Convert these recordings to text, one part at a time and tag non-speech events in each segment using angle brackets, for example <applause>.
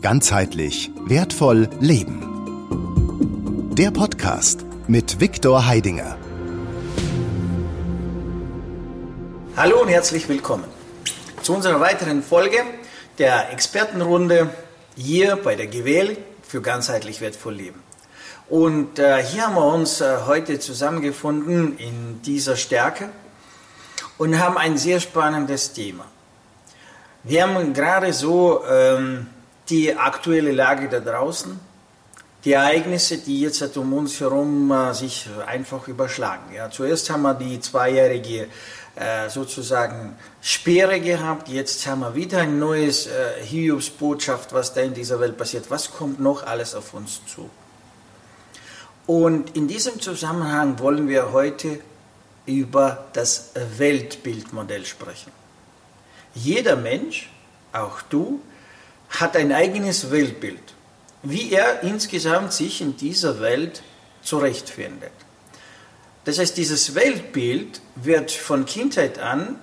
Ganzheitlich wertvoll leben. Der Podcast mit Viktor Heidinger. Hallo und herzlich willkommen zu unserer weiteren Folge der Expertenrunde hier bei der GWL für ganzheitlich wertvoll leben. Und äh, hier haben wir uns äh, heute zusammengefunden in dieser Stärke und haben ein sehr spannendes Thema. Wir haben gerade so ähm, die aktuelle Lage da draußen, die Ereignisse, die jetzt um uns herum äh, sich einfach überschlagen. Ja, zuerst haben wir die zweijährige äh, sozusagen Sperre gehabt, jetzt haben wir wieder ein neues äh, Hiobsbotschaft, was da in dieser Welt passiert. Was kommt noch alles auf uns zu? Und in diesem Zusammenhang wollen wir heute über das Weltbildmodell sprechen. Jeder Mensch, auch du, hat ein eigenes Weltbild, wie er insgesamt sich in dieser Welt zurechtfindet. Das heißt, dieses Weltbild wird von Kindheit an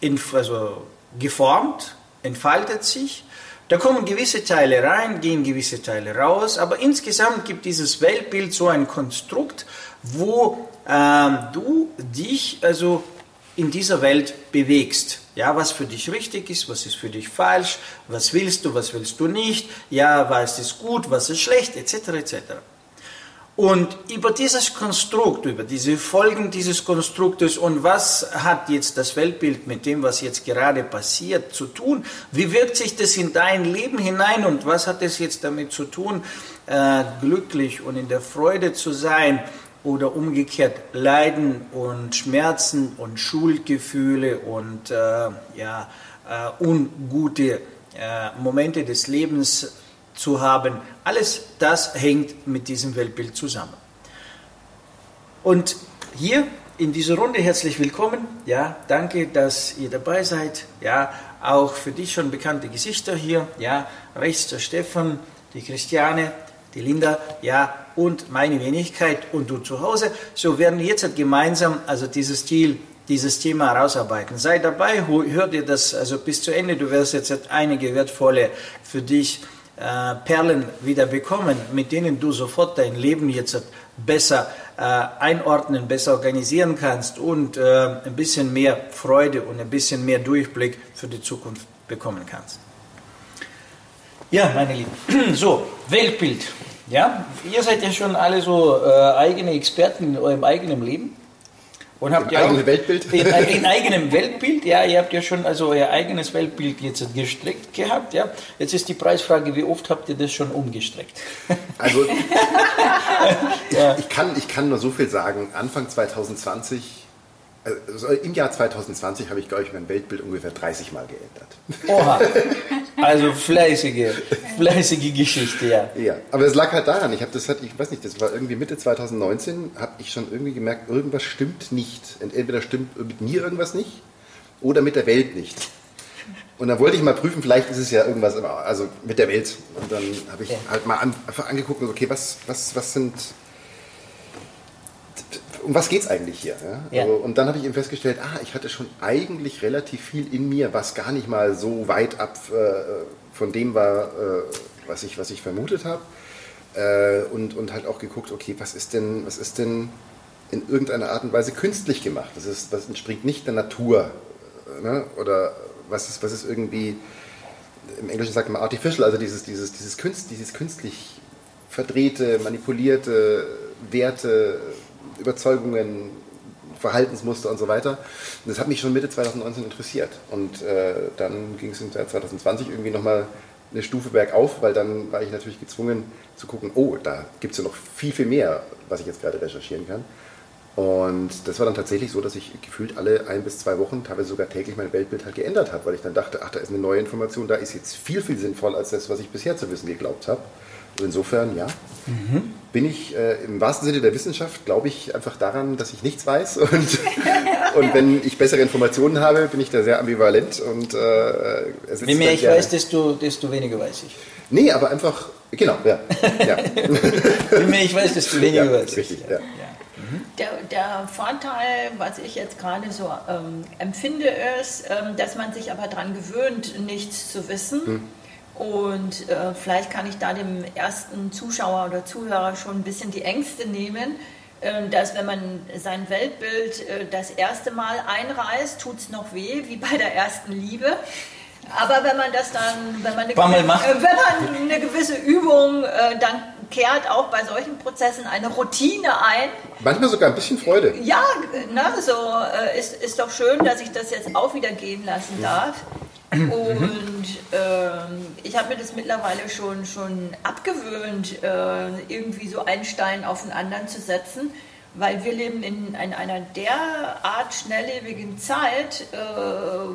in, also geformt, entfaltet sich. Da kommen gewisse Teile rein, gehen gewisse Teile raus, aber insgesamt gibt dieses Weltbild so ein Konstrukt, wo ähm, du dich also in dieser Welt bewegst. Ja, was für dich richtig ist, was ist für dich falsch, was willst du, was willst du nicht, ja, was ist gut, was ist schlecht, etc. etc. Und über dieses Konstrukt, über diese Folgen dieses Konstruktes und was hat jetzt das Weltbild mit dem, was jetzt gerade passiert, zu tun? Wie wirkt sich das in dein Leben hinein und was hat es jetzt damit zu tun, äh, glücklich und in der Freude zu sein? Oder umgekehrt Leiden und Schmerzen und Schuldgefühle und äh, ja, äh, ungute äh, Momente des Lebens zu haben. Alles das hängt mit diesem Weltbild zusammen. Und hier in dieser Runde herzlich willkommen. Ja, danke, dass ihr dabei seid. Ja, auch für dich schon bekannte Gesichter hier. Ja, rechts der Stefan, die Christiane, die Linda, ja, und meine Wenigkeit und du zu Hause. So werden wir jetzt gemeinsam also dieses Ziel, dieses Thema herausarbeiten. Sei dabei, hör dir das also bis zu Ende. Du wirst jetzt einige wertvolle für dich äh, Perlen wieder bekommen, mit denen du sofort dein Leben jetzt besser äh, einordnen, besser organisieren kannst und äh, ein bisschen mehr Freude und ein bisschen mehr Durchblick für die Zukunft bekommen kannst. Ja, meine Lieben. <clears throat> So, Weltbild. Ja, ihr seid ja schon alle so äh, eigene Experten in eurem eigenen Leben. Und habt ja eigenes Weltbild? In, in, eigenem Weltbild, ja, ihr habt ja schon also euer eigenes Weltbild jetzt gestrickt gehabt, ja. Jetzt ist die Preisfrage, wie oft habt ihr das schon umgestrickt? Also, <laughs> ja. ich, kann, ich kann nur so viel sagen. Anfang 2020 also Im Jahr 2020 habe ich, glaube ich, mein Weltbild ungefähr 30 Mal geändert. Oha, <laughs> also fleißige, fleißige Geschichte, ja. Ja, aber es lag halt daran, ich habe das halt, ich weiß nicht, das war irgendwie Mitte 2019, habe ich schon irgendwie gemerkt, irgendwas stimmt nicht. Entweder stimmt mit mir irgendwas nicht oder mit der Welt nicht. Und dann wollte ich mal prüfen, vielleicht ist es ja irgendwas, also mit der Welt. Und dann habe ich ja. halt mal einfach angeguckt okay, was, was, was sind um was geht es eigentlich hier? Ja? Also, und dann habe ich eben festgestellt, ah, ich hatte schon eigentlich relativ viel in mir, was gar nicht mal so weit ab äh, von dem war, äh, was, ich, was ich vermutet habe. Äh, und, und halt auch geguckt, okay, was ist denn, was ist denn in irgendeiner Art und Weise künstlich gemacht? Das, ist, das entspringt nicht der Natur. Ne? Oder was ist, was ist irgendwie, im Englischen sagt man artificial, also dieses, dieses, dieses, Künst, dieses künstlich verdrehte, manipulierte Werte, Überzeugungen, Verhaltensmuster und so weiter. Und das hat mich schon Mitte 2019 interessiert. Und äh, dann ging es in 2020 irgendwie nochmal eine Stufe bergauf, weil dann war ich natürlich gezwungen zu gucken, oh, da gibt es ja noch viel, viel mehr, was ich jetzt gerade recherchieren kann. Und das war dann tatsächlich so, dass ich gefühlt alle ein bis zwei Wochen, teilweise sogar täglich mein Weltbild halt geändert habe, weil ich dann dachte, ach, da ist eine neue Information, da ist jetzt viel, viel sinnvoller als das, was ich bisher zu wissen geglaubt habe. Und insofern, ja, mhm. Bin ich äh, im wahrsten Sinne der Wissenschaft, glaube ich einfach daran, dass ich nichts weiß. <laughs> Und, und wenn ich bessere Informationen habe, bin ich da sehr ambivalent. Und, äh, Je mehr ich weiß, desto, desto weniger weiß ich. Nee, aber einfach, genau, ja. ja. <laughs> Je mehr ich weiß, desto weniger ja, weiß ich. Richtig, ja. ja. Der, der, Vorteil, was ich jetzt gerade so ähm, empfinde, ist, ähm, dass man sich aber daran gewöhnt, nichts zu wissen. Hm Und äh, vielleicht kann ich da dem ersten Zuschauer oder Zuhörer schon ein bisschen die Ängste nehmen, äh, dass wenn man sein Weltbild äh, das erste Mal einreißt, tut es noch weh, wie bei der ersten Liebe. Aber wenn man das dann, wenn man eine, gewisse, äh, wenn man eine gewisse Übung, äh, dann kehrt auch bei solchen Prozessen eine Routine ein. Manchmal sogar ein bisschen Freude. Ja, ne, so äh, ist, ist doch schön, dass ich das jetzt auch wieder gehen lassen darf. Und ähm, ich habe mir das mittlerweile schon, schon abgewöhnt, äh, irgendwie so einen Stein auf den anderen zu setzen weil wir leben in, in einer derart schnelllebigen Zeit, äh,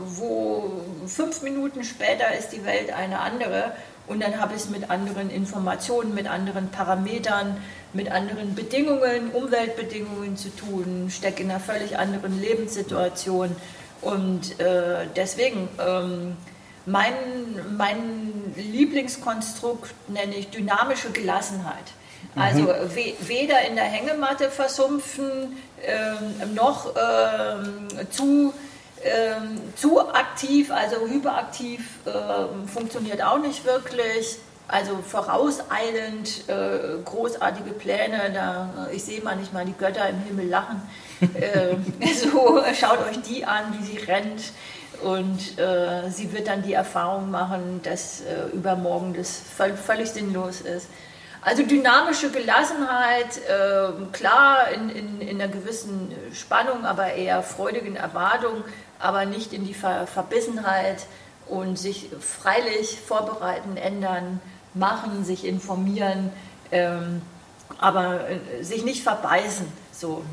wo fünf Minuten später ist die Welt eine andere. Und dann habe ich es mit anderen Informationen, mit anderen Parametern, mit anderen Bedingungen, Umweltbedingungen zu tun, stecke in einer völlig anderen Lebenssituation und äh, deswegen ähm, mein, mein Lieblingskonstrukt nenne ich dynamische Gelassenheit. Also mhm. weder in der Hängematte versumpfen, ähm, noch ähm, zu, ähm, zu aktiv, also hyperaktiv äh, funktioniert auch nicht wirklich. Also vorauseilend, äh, großartige Pläne, da, ich sehe manchmal die Götter im Himmel lachen. <laughs> äh, so, schaut euch die an, wie sie rennt. Und äh, sie wird dann die Erfahrung machen, dass äh, übermorgen das völlig sinnlos ist. Also dynamische Gelassenheit, äh, klar in, in, in, einer gewissen Spannung, aber eher freudigen Erwartung, aber nicht in die Ver Verbissenheit und sich freilich vorbereiten, ändern, machen, sich informieren, ähm, aber äh, sich nicht verbeißen. So,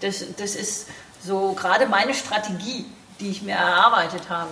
das, das ist so gerade meine Strategie, die ich mir erarbeitet habe.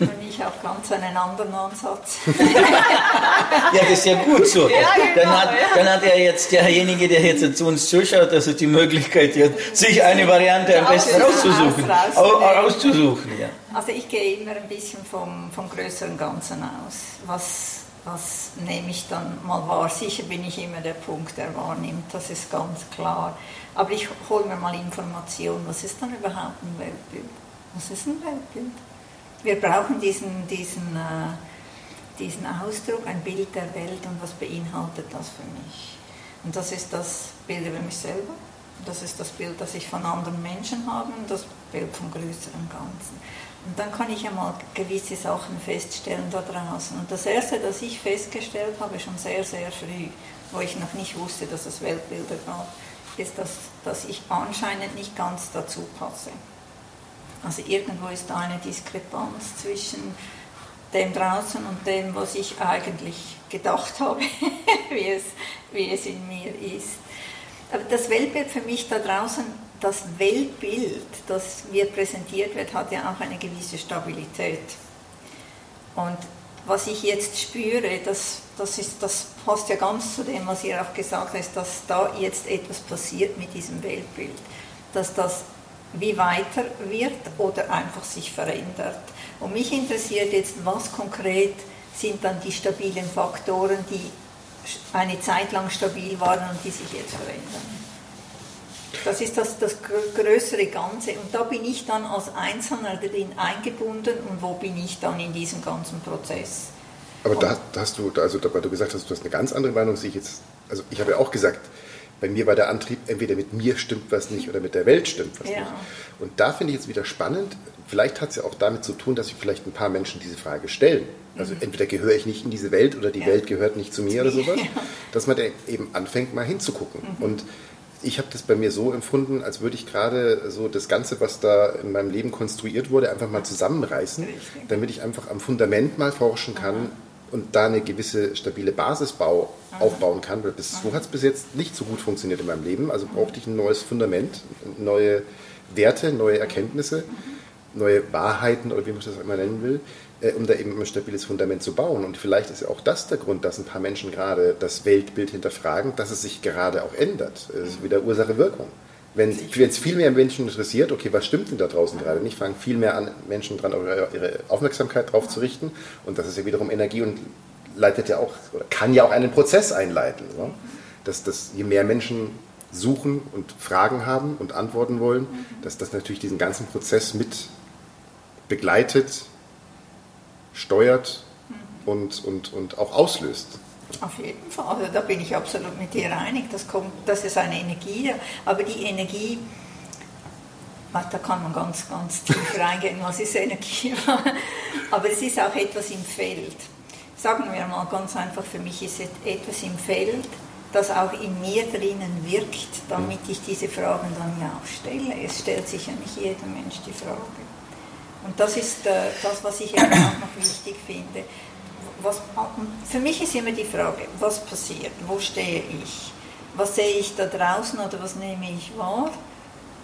Und ich habe ganz einen anderen Ansatz. <laughs> ja, das ist ja gut so. Ja, genau, dann, hat, dann hat ja jetzt derjenige, der jetzt zu uns zuschaut, also die Möglichkeit, sich eine Variante am besten rauszusuchen. auszusuchen ja. Also ich gehe immer ein bisschen vom, vom größeren Ganzen aus. Was, was nehme ich dann mal wahr? Sicher bin ich immer der Punkt, der wahrnimmt, das ist ganz klar. Aber ich hole mir mal Informationen, was ist dann überhaupt ein Weltbild? Was ist ein Weltbild? Wir brauchen diesen, diesen, äh, diesen Ausdruck, ein Bild der Welt und was beinhaltet das für mich. Und das ist das Bild über mich selber, das ist das Bild, das ich von anderen Menschen habe das Bild vom größeren Ganzen. Und dann kann ich ja mal gewisse Sachen feststellen da draußen. Und das Erste, das ich festgestellt habe, schon sehr, sehr früh, wo ich noch nicht wusste, dass es Weltbilder gab, ist, dass, dass ich anscheinend nicht ganz dazu passe. Also irgendwo ist da eine Diskrepanz zwischen dem draußen und dem, was ich eigentlich gedacht habe, <laughs> wie, es, wie es in mir ist. Aber das Weltbild für mich da draußen, das Weltbild, das mir präsentiert wird, hat ja auch eine gewisse Stabilität. Und was ich jetzt spüre, das, das, ist, das passt ja ganz zu dem, was ihr auch gesagt habt, dass da jetzt etwas passiert mit diesem Weltbild. Dass das wie weiter wird oder einfach sich verändert. Und mich interessiert jetzt, was konkret sind dann die stabilen Faktoren, die eine Zeit lang stabil waren und die sich jetzt verändern. Das ist das, das größere Ganze. Und da bin ich dann als Einzelner drin eingebunden und wo bin ich dann in diesem ganzen Prozess. Aber da, da hast du, also weil du gesagt hast, du hast eine ganz andere Meinung, sehe ich jetzt, also ich habe ja auch gesagt, bei mir war der Antrieb, entweder mit mir stimmt was nicht oder mit der Welt stimmt was ja. nicht. Und da finde ich jetzt wieder spannend, vielleicht hat es ja auch damit zu tun, dass sich vielleicht ein paar Menschen diese Frage stellen. Also mhm. entweder gehöre ich nicht in diese Welt oder die ja. Welt gehört nicht zu mir oder sowas. Ja. Dass man eben anfängt, mal hinzugucken. Mhm. Und ich habe das bei mir so empfunden, als würde ich gerade so das Ganze, was da in meinem Leben konstruiert wurde, einfach mal zusammenreißen, damit ich einfach am Fundament mal forschen kann, und da eine gewisse stabile Basisbau aufbauen kann, weil bis, so hat es bis jetzt nicht so gut funktioniert in meinem Leben. Also brauchte ich ein neues Fundament, neue Werte, neue Erkenntnisse, neue Wahrheiten oder wie man das auch immer nennen will, äh, um da eben ein stabiles Fundament zu bauen. Und vielleicht ist ja auch das der Grund, dass ein paar Menschen gerade das Weltbild hinterfragen, dass es sich gerade auch ändert. Es ist wieder Ursache-Wirkung. Wenn es viel mehr Menschen interessiert, okay, was stimmt denn da draußen gerade nicht, fangen viel mehr an, Menschen dran, ihre Aufmerksamkeit drauf zu richten. Und das ist ja wiederum Energie und leitet ja auch, oder kann ja auch einen Prozess einleiten. So? Dass, dass je mehr Menschen suchen und Fragen haben und antworten wollen, dass das natürlich diesen ganzen Prozess mit begleitet, steuert und, und, und auch auslöst. Auf jeden Fall, also da bin ich absolut mit dir einig, das, kommt, das ist eine Energie, aber die Energie, da kann man ganz, ganz tief <laughs> reingehen, was ist Energie, <laughs> aber es ist auch etwas im Feld. Sagen wir mal ganz einfach, für mich ist es etwas im Feld, das auch in mir drinnen wirkt, damit ich diese Fragen dann ja auch stelle. Es stellt sich ja nicht jeder Mensch die Frage. Und das ist äh, das, was ich auch noch wichtig finde was, für mich ist immer die Frage, was passiert, wo stehe ich, was sehe ich da draußen oder was nehme ich wahr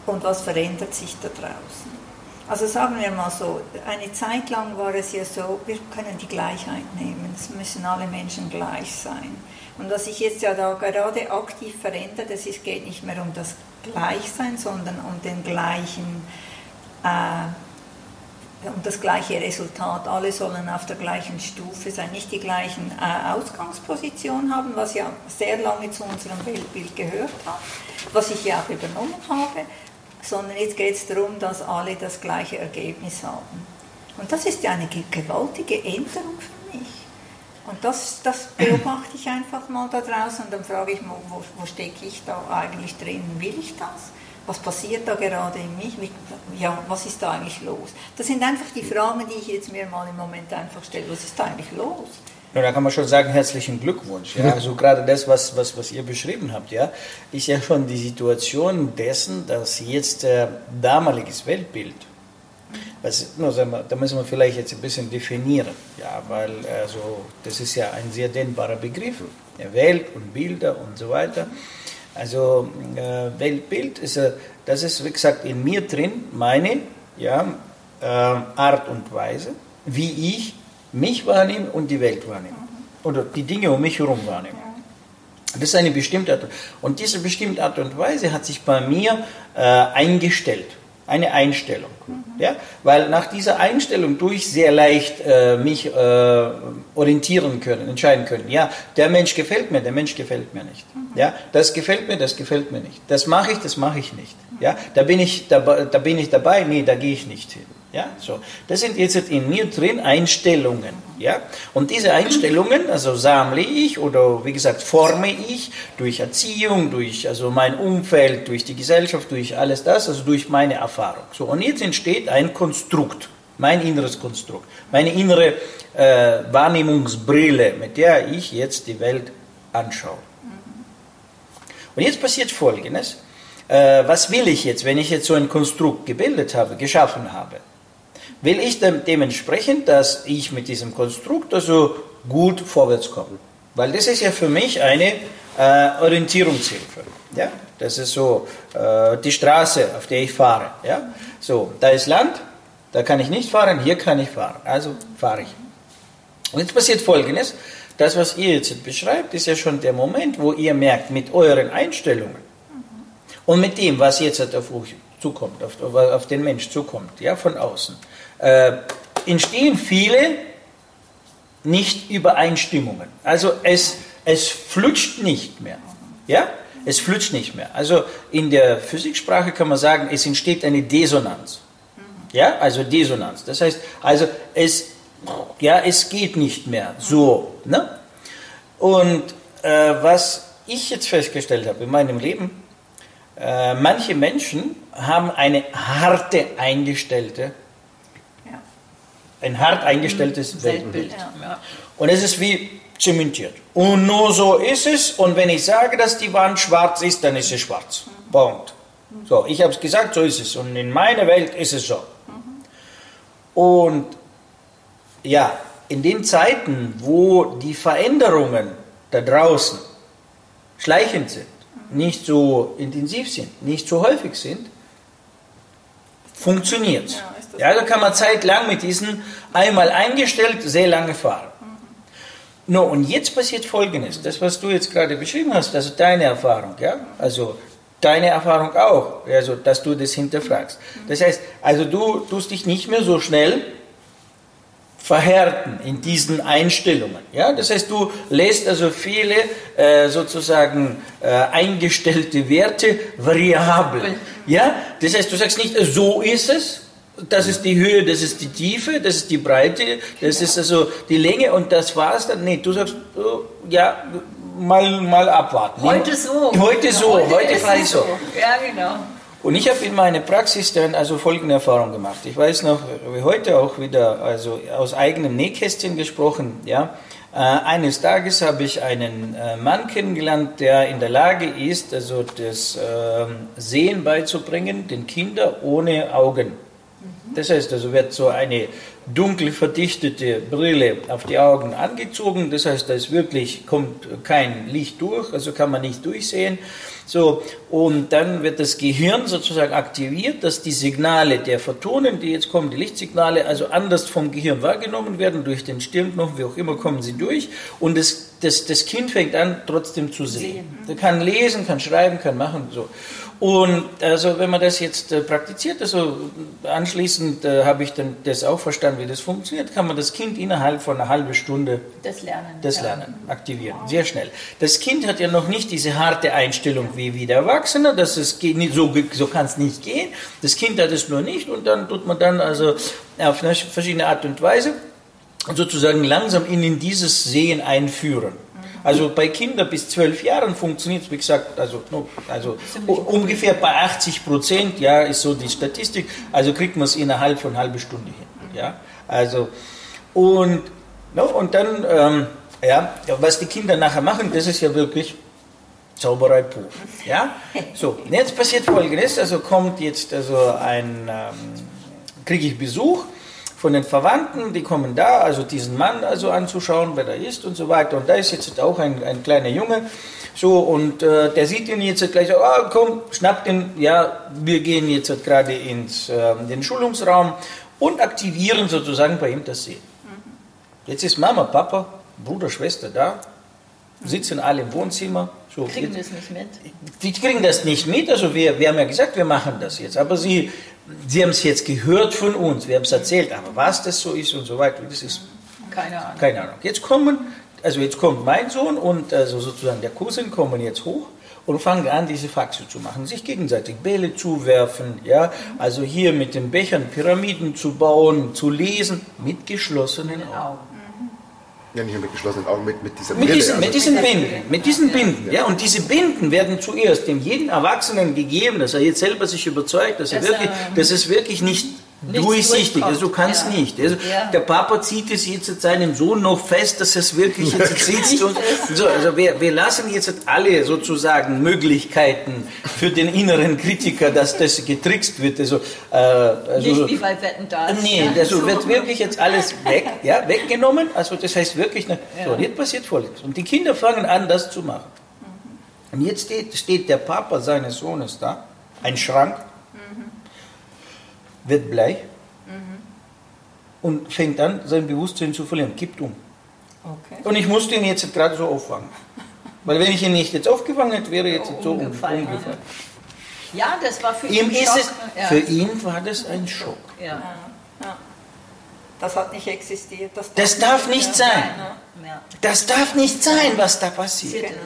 und was verändert sich da draußen. Also sagen wir mal so, eine Zeit lang war es ja so, wir können die Gleichheit nehmen, es müssen alle Menschen gleich sein. Und was sich jetzt ja da gerade aktiv verändert, es geht nicht mehr um das Gleichsein, sondern um den gleichen äh, und das gleiche Resultat. Alle sollen auf der gleichen Stufe sein, nicht die gleichen äh, Ausgangsposition haben, was ja sehr lange zu unserem Weltbild gehört hat, was ich ja auch übernommen habe, sondern jetzt geht es darum, dass alle das gleiche Ergebnis haben. Und das ist ja eine gewaltige Änderung für mich. Und das, das beobachte ich einfach mal da draußen und dann frage ich mal, wo, wo stecke ich da eigentlich drin? Will ich das? Was passiert da gerade in mich, ja, was ist da eigentlich los? Das sind einfach die Fragen, die ich jetzt mir mal im Moment einfach stelle, was ist da eigentlich los? Ja, da kann man schon sagen, herzlichen Glückwunsch. Ja. <laughs> Also gerade das, was, was, was ihr beschrieben habt, ja, ist ja schon die Situation dessen, dass jetzt äh, damaliges Weltbild, was, no, wir, da müssen wir vielleicht jetzt ein bisschen definieren, ja, weil also, das ist ja ein sehr dehnbarer Begriff, ja, Welt und Bilder und so weiter. Also äh, Weltbild ist, äh, das ist wie gesagt in mir drin, meine ja, äh, Art und Weise, wie ich mich wahrnehme und die Welt wahrnehme. Oder die Dinge um mich herum wahrnehme. Das ist eine bestimmte Art. Und diese bestimmte Art und Weise hat sich bei mir äh, eingestellt eine Einstellung. Ja? Weil nach dieser Einstellung durch sehr leicht äh, mich äh, orientieren können, entscheiden können. Ja, der Mensch gefällt mir, der Mensch gefällt mir nicht. Ja, das gefällt mir, das gefällt mir nicht. Das mache ich, das mache ich nicht. Ja, da bin ich dabei, da bin ich dabei, nee, da gehe ich nicht hin. Ja, so. Das sind jetzt in mir drin Einstellungen. Ja, und diese Einstellungen, also sammle ich oder wie gesagt forme ich durch Erziehung, durch also mein Umfeld, durch die Gesellschaft, durch alles das, also durch meine Erfahrung. So, und jetzt entsteht ein Konstrukt, mein inneres Konstrukt, meine innere äh, Wahrnehmungsbrille, mit der ich jetzt die Welt anschaue. Und jetzt passiert Folgendes. Äh, was will ich jetzt, wenn ich jetzt so ein Konstrukt gebildet habe, geschaffen habe? Will ich dementsprechend, dass ich mit diesem Konstrukt also gut vorwärts komme. Weil das ist ja für mich eine äh, Orientierungshilfe. Ja? Das ist so äh, die Straße, auf der ich fahre. Ja? So, da ist Land, da kann ich nicht fahren, hier kann ich fahren. Also fahre ich. Und jetzt passiert Folgendes. Das, was ihr jetzt beschreibt, ist ja schon der Moment, wo ihr merkt, mit euren Einstellungen und mit dem, was jetzt auf euch zukommt, auf, auf den Mensch zukommt, ja, von außen, äh, entstehen viele Nicht-Übereinstimmungen. Also es, es flutscht nicht mehr. Ja? Es flutscht nicht mehr. Also in der Physiksprache kann man sagen, es entsteht eine Dissonanz. Ja, also Dissonanz. Das heißt, also es, ja, es geht nicht mehr so. Ne? Und äh, was ich jetzt festgestellt habe in meinem Leben, äh, manche Menschen haben eine harte eingestellte ein hart eingestelltes mhm. Weltbild. Ja. Und es ist wie zementiert. Und nur so ist es. Und wenn ich sage, dass die Wand schwarz ist, dann ist sie schwarz. Mhm. Punkt. So, ich habe es gesagt, so ist es. Und in meiner Welt ist es so. Mhm. Und ja, in den Zeiten, wo die Veränderungen da draußen schleichend sind, nicht so intensiv sind, nicht so häufig sind, funktioniert es. Ja. Ja, da kann man zeitlang mit diesen einmal eingestellt sehr lange fahren. No, und jetzt passiert Folgendes, das was du jetzt gerade beschrieben hast, also deine Erfahrung, ja, also deine Erfahrung auch, also dass du das hinterfragst. Das heißt, also du tust dich nicht mehr so schnell verhärten in diesen Einstellungen. Ja? Das heißt, du lässt also viele äh, sozusagen äh, eingestellte Werte variabel. Ja? Das heißt, du sagst nicht, so ist es, Das ist die Höhe, das ist die Tiefe, das ist die Breite, das ist also die Länge und das war's dann. Nee, du sagst, oh, ja, mal, mal abwarten. Heute so. Heute so, heute, heute fahre ich so. Ja, genau. Und ich habe in meiner Praxis dann also folgende Erfahrung gemacht. Ich weiß noch, wie heute auch wieder, also aus eigenem Nähkästchen gesprochen, ja. Äh, eines Tages habe ich einen äh, Mann kennengelernt, der in der Lage ist, also das äh, Sehen beizubringen, den Kindern ohne Augen. Das heißt, also wird so eine dunkel verdichtete Brille auf die Augen angezogen. Das heißt, da ist wirklich kommt kein Licht durch, also kann man nicht durchsehen. So, und dann wird das Gehirn sozusagen aktiviert, dass die Signale der Photonen, die jetzt kommen, die Lichtsignale, also anders vom Gehirn wahrgenommen werden, durch den Stirnknochen, wie auch immer, kommen sie durch. Und das, das, das Kind fängt an, trotzdem zu sehen. Er kann lesen, kann schreiben, kann machen, so. Und also wenn man das jetzt äh, praktiziert, also anschließend äh, habe ich dann das auch verstanden, wie das funktioniert, kann man das Kind innerhalb von einer halben Stunde das Lernen, das Lernen aktivieren, sehr schnell. Das Kind hat ja noch nicht diese harte Einstellung wie, wie der Erwachsene, dass es geht so, so kann es nicht gehen. Das Kind hat es nur nicht und dann tut man dann also auf verschiedene Art und Weise sozusagen langsam ihn in dieses Sehen einführen. Also bei Kindern bis zwölf Jahren funktioniert es, wie gesagt, also, also ungefähr bei 80 Prozent, ja, ist so die Statistik. Also kriegt man es innerhalb von einer halben Stunde hin. Ja, also und, no, und dann, ähm, ja, was die Kinder nachher machen, das ist ja wirklich Zauberei pur. Ja, so, jetzt passiert Folgendes, also kommt jetzt also ein, ähm, kriege ich Besuch von den Verwandten, die kommen da, also diesen Mann also anzuschauen, wer da ist und so weiter. Und da ist jetzt auch ein, ein kleiner Junge, so, und äh, der sieht ihn jetzt gleich oh, komm, schnappt ihn, ja, wir gehen jetzt gerade ins äh, den Schulungsraum und aktivieren sozusagen bei ihm das Sehen. Jetzt ist Mama, Papa, Bruder, Schwester da, sitzen alle im Wohnzimmer. So, kriegen das nicht mit? Die kriegen das nicht mit, also wir, wir haben ja gesagt, wir machen das jetzt, aber sie Sie haben es jetzt gehört von uns, wir haben es erzählt, aber was das so ist und so weiter, das ist keine Ahnung. Keine Ahnung. Jetzt kommen, also jetzt kommt mein Sohn und also sozusagen der Cousin kommen jetzt hoch und fangen an, diese Faxe zu machen, sich gegenseitig Bälle zuwerfen, ja, also hier mit den Bechern Pyramiden zu bauen, zu lesen, mit geschlossenen Augen. Ja, nicht nur mit geschlossenen Augen, mit, mit dieser mit Brille. Diesen, also mit diesen Binden, mit diesen Binden, ja. Und diese Binden werden zuerst dem jeden Erwachsenen gegeben, dass er jetzt selber sich überzeugt, dass, er wirklich, dass es wirklich nicht durchsichtig, also du kannst ja. nicht. Also ja. Der Papa zieht es jetzt seinem Sohn noch fest, dass es wirklich jetzt <laughs> sitzt. Und so, also wir, wir lassen jetzt alle sozusagen Möglichkeiten für den inneren Kritiker, dass das getrickst wird. Also, äh, also nicht wie bei Wetten da. Nee, also wird wirklich jetzt alles weg, ja, weggenommen. Also das heißt wirklich, so, jetzt passiert Folgendes. Und die Kinder fangen an, das zu machen. Und jetzt steht, steht der Papa seines Sohnes da, ein Schrank, wird bleich mhm. und fängt an, sein Bewusstsein zu verlieren, kippt um. Okay. Und ich musste ihn jetzt gerade so auffangen. <laughs> Weil wenn ich ihn nicht jetzt aufgefangen hätte, wäre jetzt oh, so umgefallen. umgefallen. Ja, das war für ihn ein Schock. Es, ja. Für ihn war das ein Schock. Ja. ja. Das hat nicht existiert. Das darf, das darf nicht, nicht sein. Ja. Das darf nicht sein, was da passiert. Genau.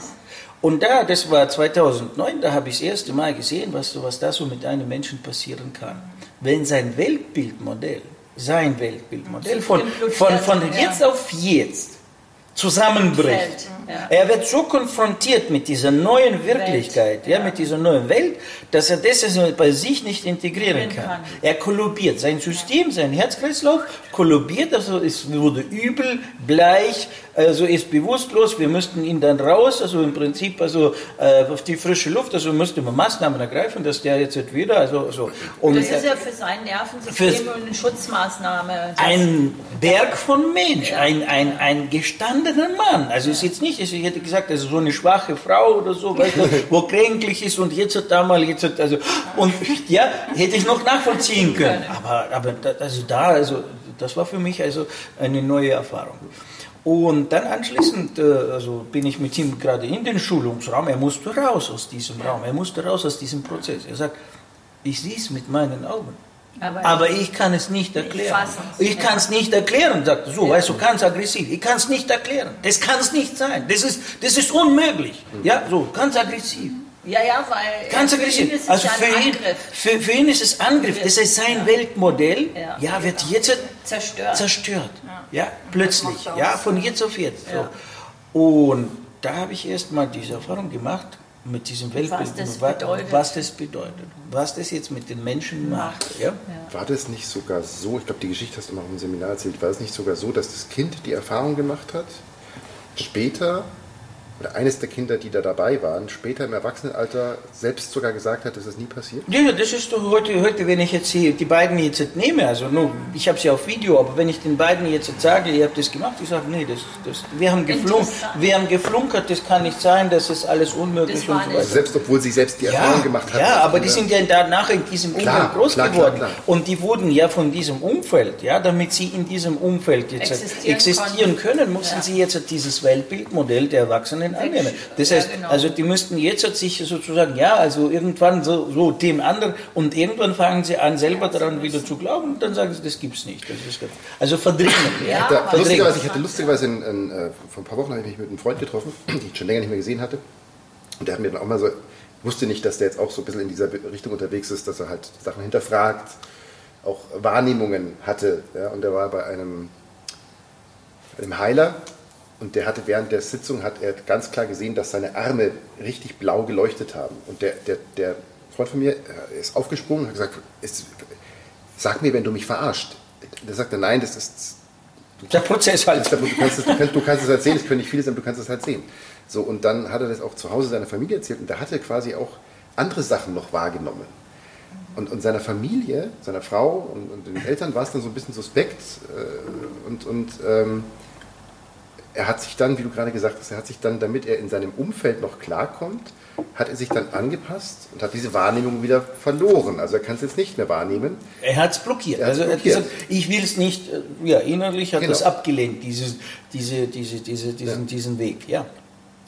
Und da, das war 2009, da habe ich das erste Mal gesehen, was, was da so mit einem Menschen passieren kann wenn sein Weltbildmodell, sein Weltbildmodell von, von, von jetzt auf jetzt zusammenbricht. Ja. Er wird so konfrontiert mit dieser neuen Wirklichkeit, ja. ja. mit dieser neuen Welt, dass er das bei sich nicht integrieren kann. kann. Er kollabiert. Sein System, sein Herzkreislauf kollabiert, also es wurde übel, bleich, also ist bewusstlos. Wir müssten ihn dann raus, also im Prinzip also äh, auf die frische Luft, also müsste man Maßnahmen ergreifen, dass der jetzt wieder, also so. Und das ist ja für sein Nervensystem eine Schutzmaßnahme. Ein Berg von Mensch, ein, ein, ein gestandener Mann. Also ist jetzt nicht, ich hätte gesagt, also so eine schwache Frau oder so, weißt du, wo <laughs> kränklich ist und jetzt hat da mal, jetzt hat, also, und ja, hätte ich noch nachvollziehen können. Aber, aber also da, also das war für mich also eine neue Erfahrung. Und dann anschließend äh, also bin ich mit ihm gerade in den Schulungsraum. Er musste raus aus diesem Raum, er musste raus aus diesem Prozess. Er sagt, ich sehe es mit meinen Augen. Aber, aber ich, kann es nicht erklären. Ich kann es nicht erklären, sagt er so, ja. weißt du, ganz aggressiv. Ich kann es nicht erklären. Das kann es nicht sein. Das ist, das ist unmöglich. Ja, so, ganz aggressiv. Ja, ja, weil Ganz für ihn ist es also für ihn, für, für, ihn ist es Angriff. Das heißt, sein ja. Weltmodell ja, ja wird genau. jetzt zerstört. zerstört. Ja, plötzlich. Ja, von jetzt auf jetzt. So. Und da habe ich erst mal diese Erfahrung gemacht mit diesem Weltbild, was das, bedeutet. was das bedeutet, was das jetzt mit den Menschen macht. Ja? War das nicht sogar so, ich glaube, die Geschichte hast du mal im Seminar erzählt, war es nicht sogar so, dass das Kind die Erfahrung gemacht hat, später oder eines der Kinder, die da dabei waren, später im Erwachsenenalter selbst sogar gesagt hat, dass das nie passiert? Ja, ja das ist doch heute, heute wenn ich jetzt hier die beiden jetzt nehme, also nur, ich habe sie auf Video, aber wenn ich den beiden jetzt sage, ihr habt das gemacht, ich sage, nee, das, das, wir, haben geflunk, wir haben geflunkert, das kann nicht sein, das ist alles unmöglich und so weiter. Selbst obwohl sie selbst die Erfahrung ja, gemacht haben. Ja, aber die sind ja danach in diesem Umfeld klar, groß klar, geworden klar, und die wurden ja von diesem Umfeld, ja, damit sie in diesem Umfeld jetzt existieren, existieren können, mussten ja. sie jetzt dieses Weltbildmodell der Erwachsenen annehmen. Das das heißt, ja, genau. also die müssten jetzt sich sozusagen, ja, also irgendwann so, so dem anderen und irgendwann fangen sie an, selber daran wieder zu glauben und dann sagen sie, das gibt es nicht. Das ist, also verdrängen. Ja, ja. Da, lustigerweise, ich hatte lustigerweise in, in, äh, vor ein paar Wochen habe ich mich mit einem Freund getroffen, <clears throat> den ich schon länger nicht mehr gesehen hatte. Und der hat mir dann auch mal so, wusste nicht, dass der jetzt auch so ein bisschen in dieser Richtung unterwegs ist, dass er halt Sachen hinterfragt, auch Wahrnehmungen hatte. Ja, und er war bei einem, einem Heiler und der hatte während der Sitzung hat er ganz klar gesehen, dass seine Arme richtig blau geleuchtet haben. Und der, der, der Freund von mir äh, ist aufgesprungen und hat gesagt, ist, sag mir, wenn du mich verarscht. Der sagte, nein, das ist der Prozess halt. Du, kannst es, du, kannst, du kannst es halt sehen, es können nicht viele sein, du kannst es halt sehen. So, und dann hat er das auch zu Hause seiner Familie erzählt und da hat er quasi auch andere Sachen noch wahrgenommen. Und, und seiner Familie, seiner Frau und, und den Eltern war es dann so ein bisschen suspekt äh, und, und ähm, er hat sich dann, wie du gerade gesagt hast, er hat sich dann, damit er in seinem Umfeld noch klarkommt, hat er sich dann angepasst und hat diese Wahrnehmung wieder verloren. Also er kann es jetzt nicht mehr wahrnehmen. Er hat es blockiert. also er blockiert. hat gesagt, ich will es nicht, äh, ja, innerlich hat genau. das abgelehnt, dieses, diese, diese, diese, diesen, ja. diesen Weg. Ja.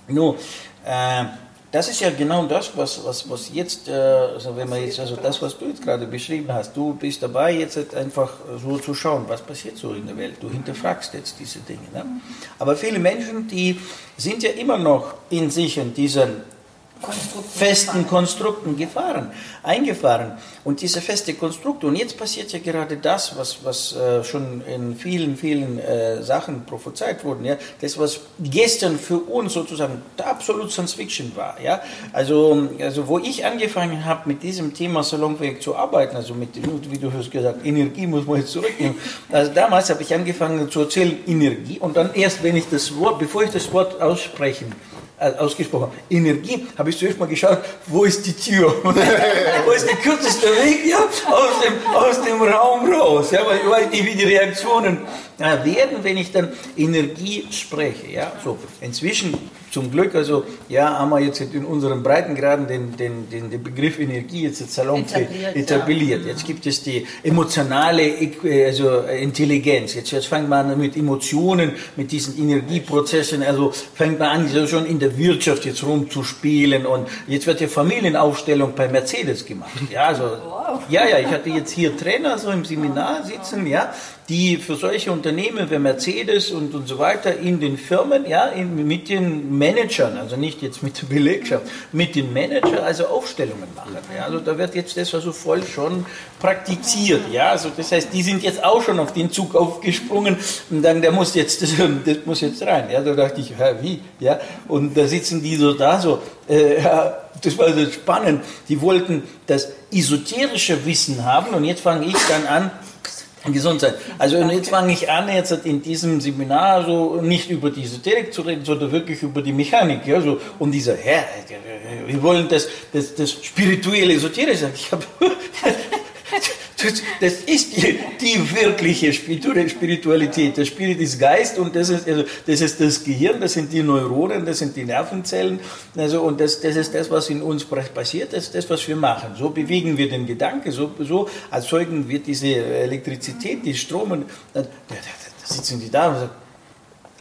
Nur, äh, das ist ja genau das, was, was, was jetzt, äh, also wenn man jetzt, also das, was du jetzt gerade beschrieben hast, du bist dabei, jetzt einfach so zu schauen, was passiert so in der Welt. Du hinterfragst jetzt diese Dinge. Ne? Aber viele Menschen, die sind ja immer noch in sich in diesen Konstrukten festen gefahren. Konstrukten gefahren, eingefahren. Und diese feste Konstrukte, und jetzt passiert ja gerade das, was, was äh, schon in vielen, vielen äh, Sachen prophezeit wurde, ja, das, was gestern für uns sozusagen absolut Science Fiction war. Ja? Also, also wo ich angefangen habe, mit diesem Thema Salonprojekt zu arbeiten, also mit, wie du hast gesagt, Energie muss man jetzt zurücknehmen. Also damals habe ich angefangen zu erzählen Energie und dann erst, wenn ich das Wort, bevor ich das Wort aussprechen äh, ausgesprochen. Energie, habe ich zuerst mal geschaut, wo ist die Tür? <laughs> wo ist der kürzeste Weg ja, aus, dem, aus dem Raum raus? Ja, weil ich weiß nicht, wie die Reaktionen werden, wenn ich dann Energie spreche. Ja, so. Inzwischen zum Glück, also ja, haben wir jetzt in unseren Breitengraden den, den, den, den Begriff Energie jetzt Salon etabliert. etabliert. Ja. Jetzt gibt es die emotionale also Intelligenz. Jetzt, jetzt fängt man mit Emotionen, mit diesen Energieprozessen, also fängt man an, so schon in der Wirtschaft jetzt rumzuspielen und jetzt wird ja Familienaufstellung bei Mercedes gemacht. Ja, also, ja, ja, ich hatte jetzt hier Trainer so im Seminar sitzen, ja, die für solche Unternehmen wie Mercedes und, und so weiter in den Firmen, ja, in, mit den Managern, also nicht jetzt mit der Belegschaft, mit den Managern also Aufstellungen machen. Ja. Also da wird jetzt das also voll schon praktiziert. Ja. Also das heißt, die sind jetzt auch schon auf den Zug aufgesprungen und dann, der muss jetzt, das, <laughs> das muss jetzt rein. Ja. Da dachte ich, ja, wie? Ja. Und da sitzen die so da so, äh, ja, das war so spannend. Die wollten das esoterische Wissen haben und jetzt fange ich dann an, Gesundheit. Also und jetzt fange ich an, jetzt in diesem Seminar so nicht über die Esoterik zu reden, sondern wirklich über die Mechanik. Ja, so, und dieser Herr, wir wollen das, das, das spirituelle Esoterische. Ich habe <laughs> <laughs> das, ist die, die, wirkliche Spiritualität. Der Spirit ist Geist und das ist, also, das ist das Gehirn, das sind die Neuronen, das sind die Nervenzellen. Also, und das, das ist das, was in uns passiert, das ist das, was wir machen. So bewegen wir den Gedanken, so, so erzeugen wir diese Elektrizität, die Strom. Und, da, da, da sitzen die da und sagen,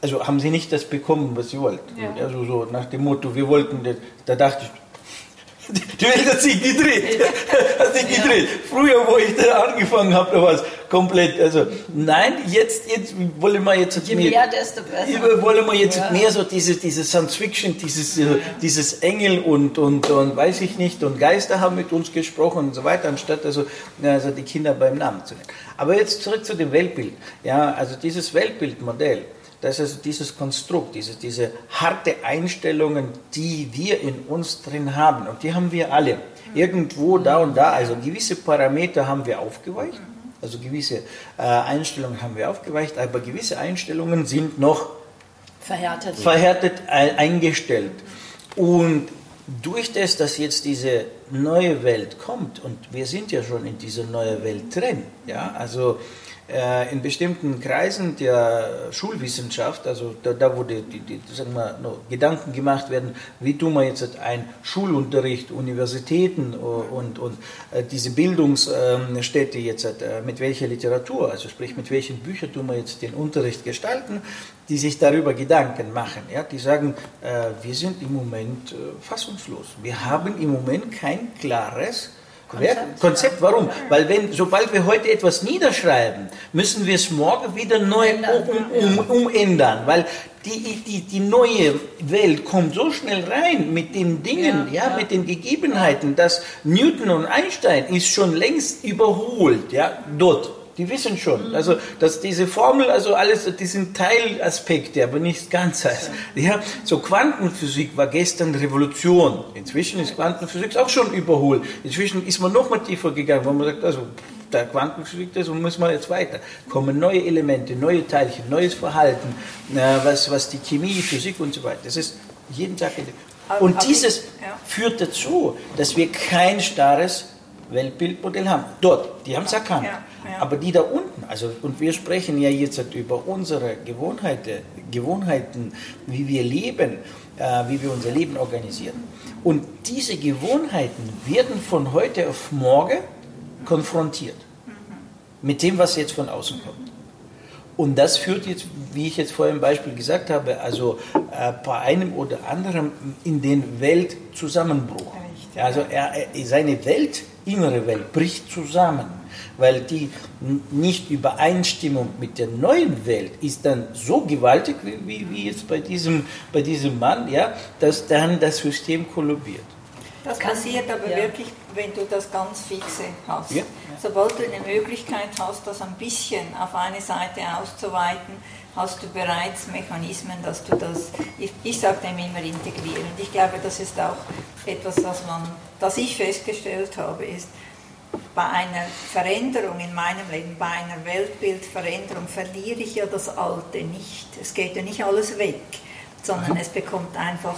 also haben sie nicht das bekommen, was sie wollten. Ja. Also so nach dem Motto, wir wollten, das, da dachte ich, die Welt hat sich gedreht. hat sich gedreht. Früher, wo ich da angefangen habe, da war es, komplett. Also nein, jetzt, jetzt wollen wir jetzt Je mehr, mehr desto besser. Wollen wir jetzt ja. mehr so diese, diese Science Fiction, dieses, ja. dieses Engel und, und, und weiß ich nicht und Geister haben mit uns gesprochen und so weiter, anstatt also, also die Kinder beim Namen zu nennen. Aber jetzt zurück zu dem Weltbild. Ja, also dieses Weltbildmodell das ist also dieses Konstrukt, diese, diese harte Einstellungen, die wir in uns drin haben. Und die haben wir alle. Irgendwo, da und da. Also gewisse Parameter haben wir aufgeweicht. Also gewisse äh, Einstellungen haben wir aufgeweicht. Aber gewisse Einstellungen sind noch verhärtet, verhärtet eingestellt. Und durch das, dass jetzt diese neue Welt kommt, und wir sind ja schon in dieser neuen Welt drin, ja, also äh, in bestimmten Kreisen der Schulwissenschaft, also da, da wo die, die, die sagen wir, Gedanken gemacht werden, wie tun wir jetzt einen Schulunterricht, Universitäten und, und äh, diese Bildungsstätte jetzt, äh, mit welcher Literatur, also sprich mit welchen Büchern tun wir jetzt den Unterricht gestalten, die sich darüber Gedanken machen. Ja? Die sagen, äh, wir sind im Moment äh, fassungslos. Wir haben im Moment kein klares Konzept. Konzept, warum? Weil wenn, sobald wir heute etwas niederschreiben, müssen wir es morgen wieder neu um, um, umändern, weil die, die, die neue Welt kommt so schnell rein mit den Dingen, ja, ja, mit den Gegebenheiten, dass Newton und Einstein ist schon längst überholt, ja, dort. Die wissen schon, mhm. also dass diese Formel, also alles, die sind Teilaspekte, aber nicht ganz. Ja, so Quantenphysik war gestern Revolution. Inzwischen ist Quantenphysik auch schon überholt. Inzwischen ist man noch mal tiefer gegangen, wo man sagt, also der Quantenphysik, das muss man jetzt weiter. Kommen neue Elemente, neue Teilchen, neues Verhalten, was, was die Chemie, Physik und so weiter. Das ist jeden Tag. Und dieses führt dazu, dass wir kein starres Weltbildmodell haben. Dort, die haben es erkannt. Ja. Aber die da unten, also und wir sprechen ja jetzt über unsere Gewohnheiten, Gewohnheiten wie wir leben, äh, wie wir unser Leben organisieren. Und diese Gewohnheiten werden von heute auf morgen konfrontiert mit dem, was jetzt von außen kommt. Und das führt jetzt, wie ich jetzt vorher im Beispiel gesagt habe, also äh, bei einem oder anderen in den Weltzusammenbruch. Also er, seine Welt, innere Welt bricht zusammen weil die Nicht-Übereinstimmung mit der neuen Welt ist dann so gewaltig, wie, wie jetzt bei diesem, bei diesem Mann, ja, dass dann das System kollabiert. Das passiert aber ja. wirklich, wenn du das ganz fixe hast. Ja. Sobald du eine Möglichkeit hast, das ein bisschen auf eine Seite auszuweiten, hast du bereits Mechanismen, dass du das, ich, ich sage dem immer integrieren. Und ich glaube, das ist auch etwas, was man, das ich festgestellt habe, ist, bei einer Veränderung in meinem Leben, bei einer Weltbildveränderung verliere ich ja das Alte nicht. Es geht ja nicht alles weg, sondern es bekommt einfach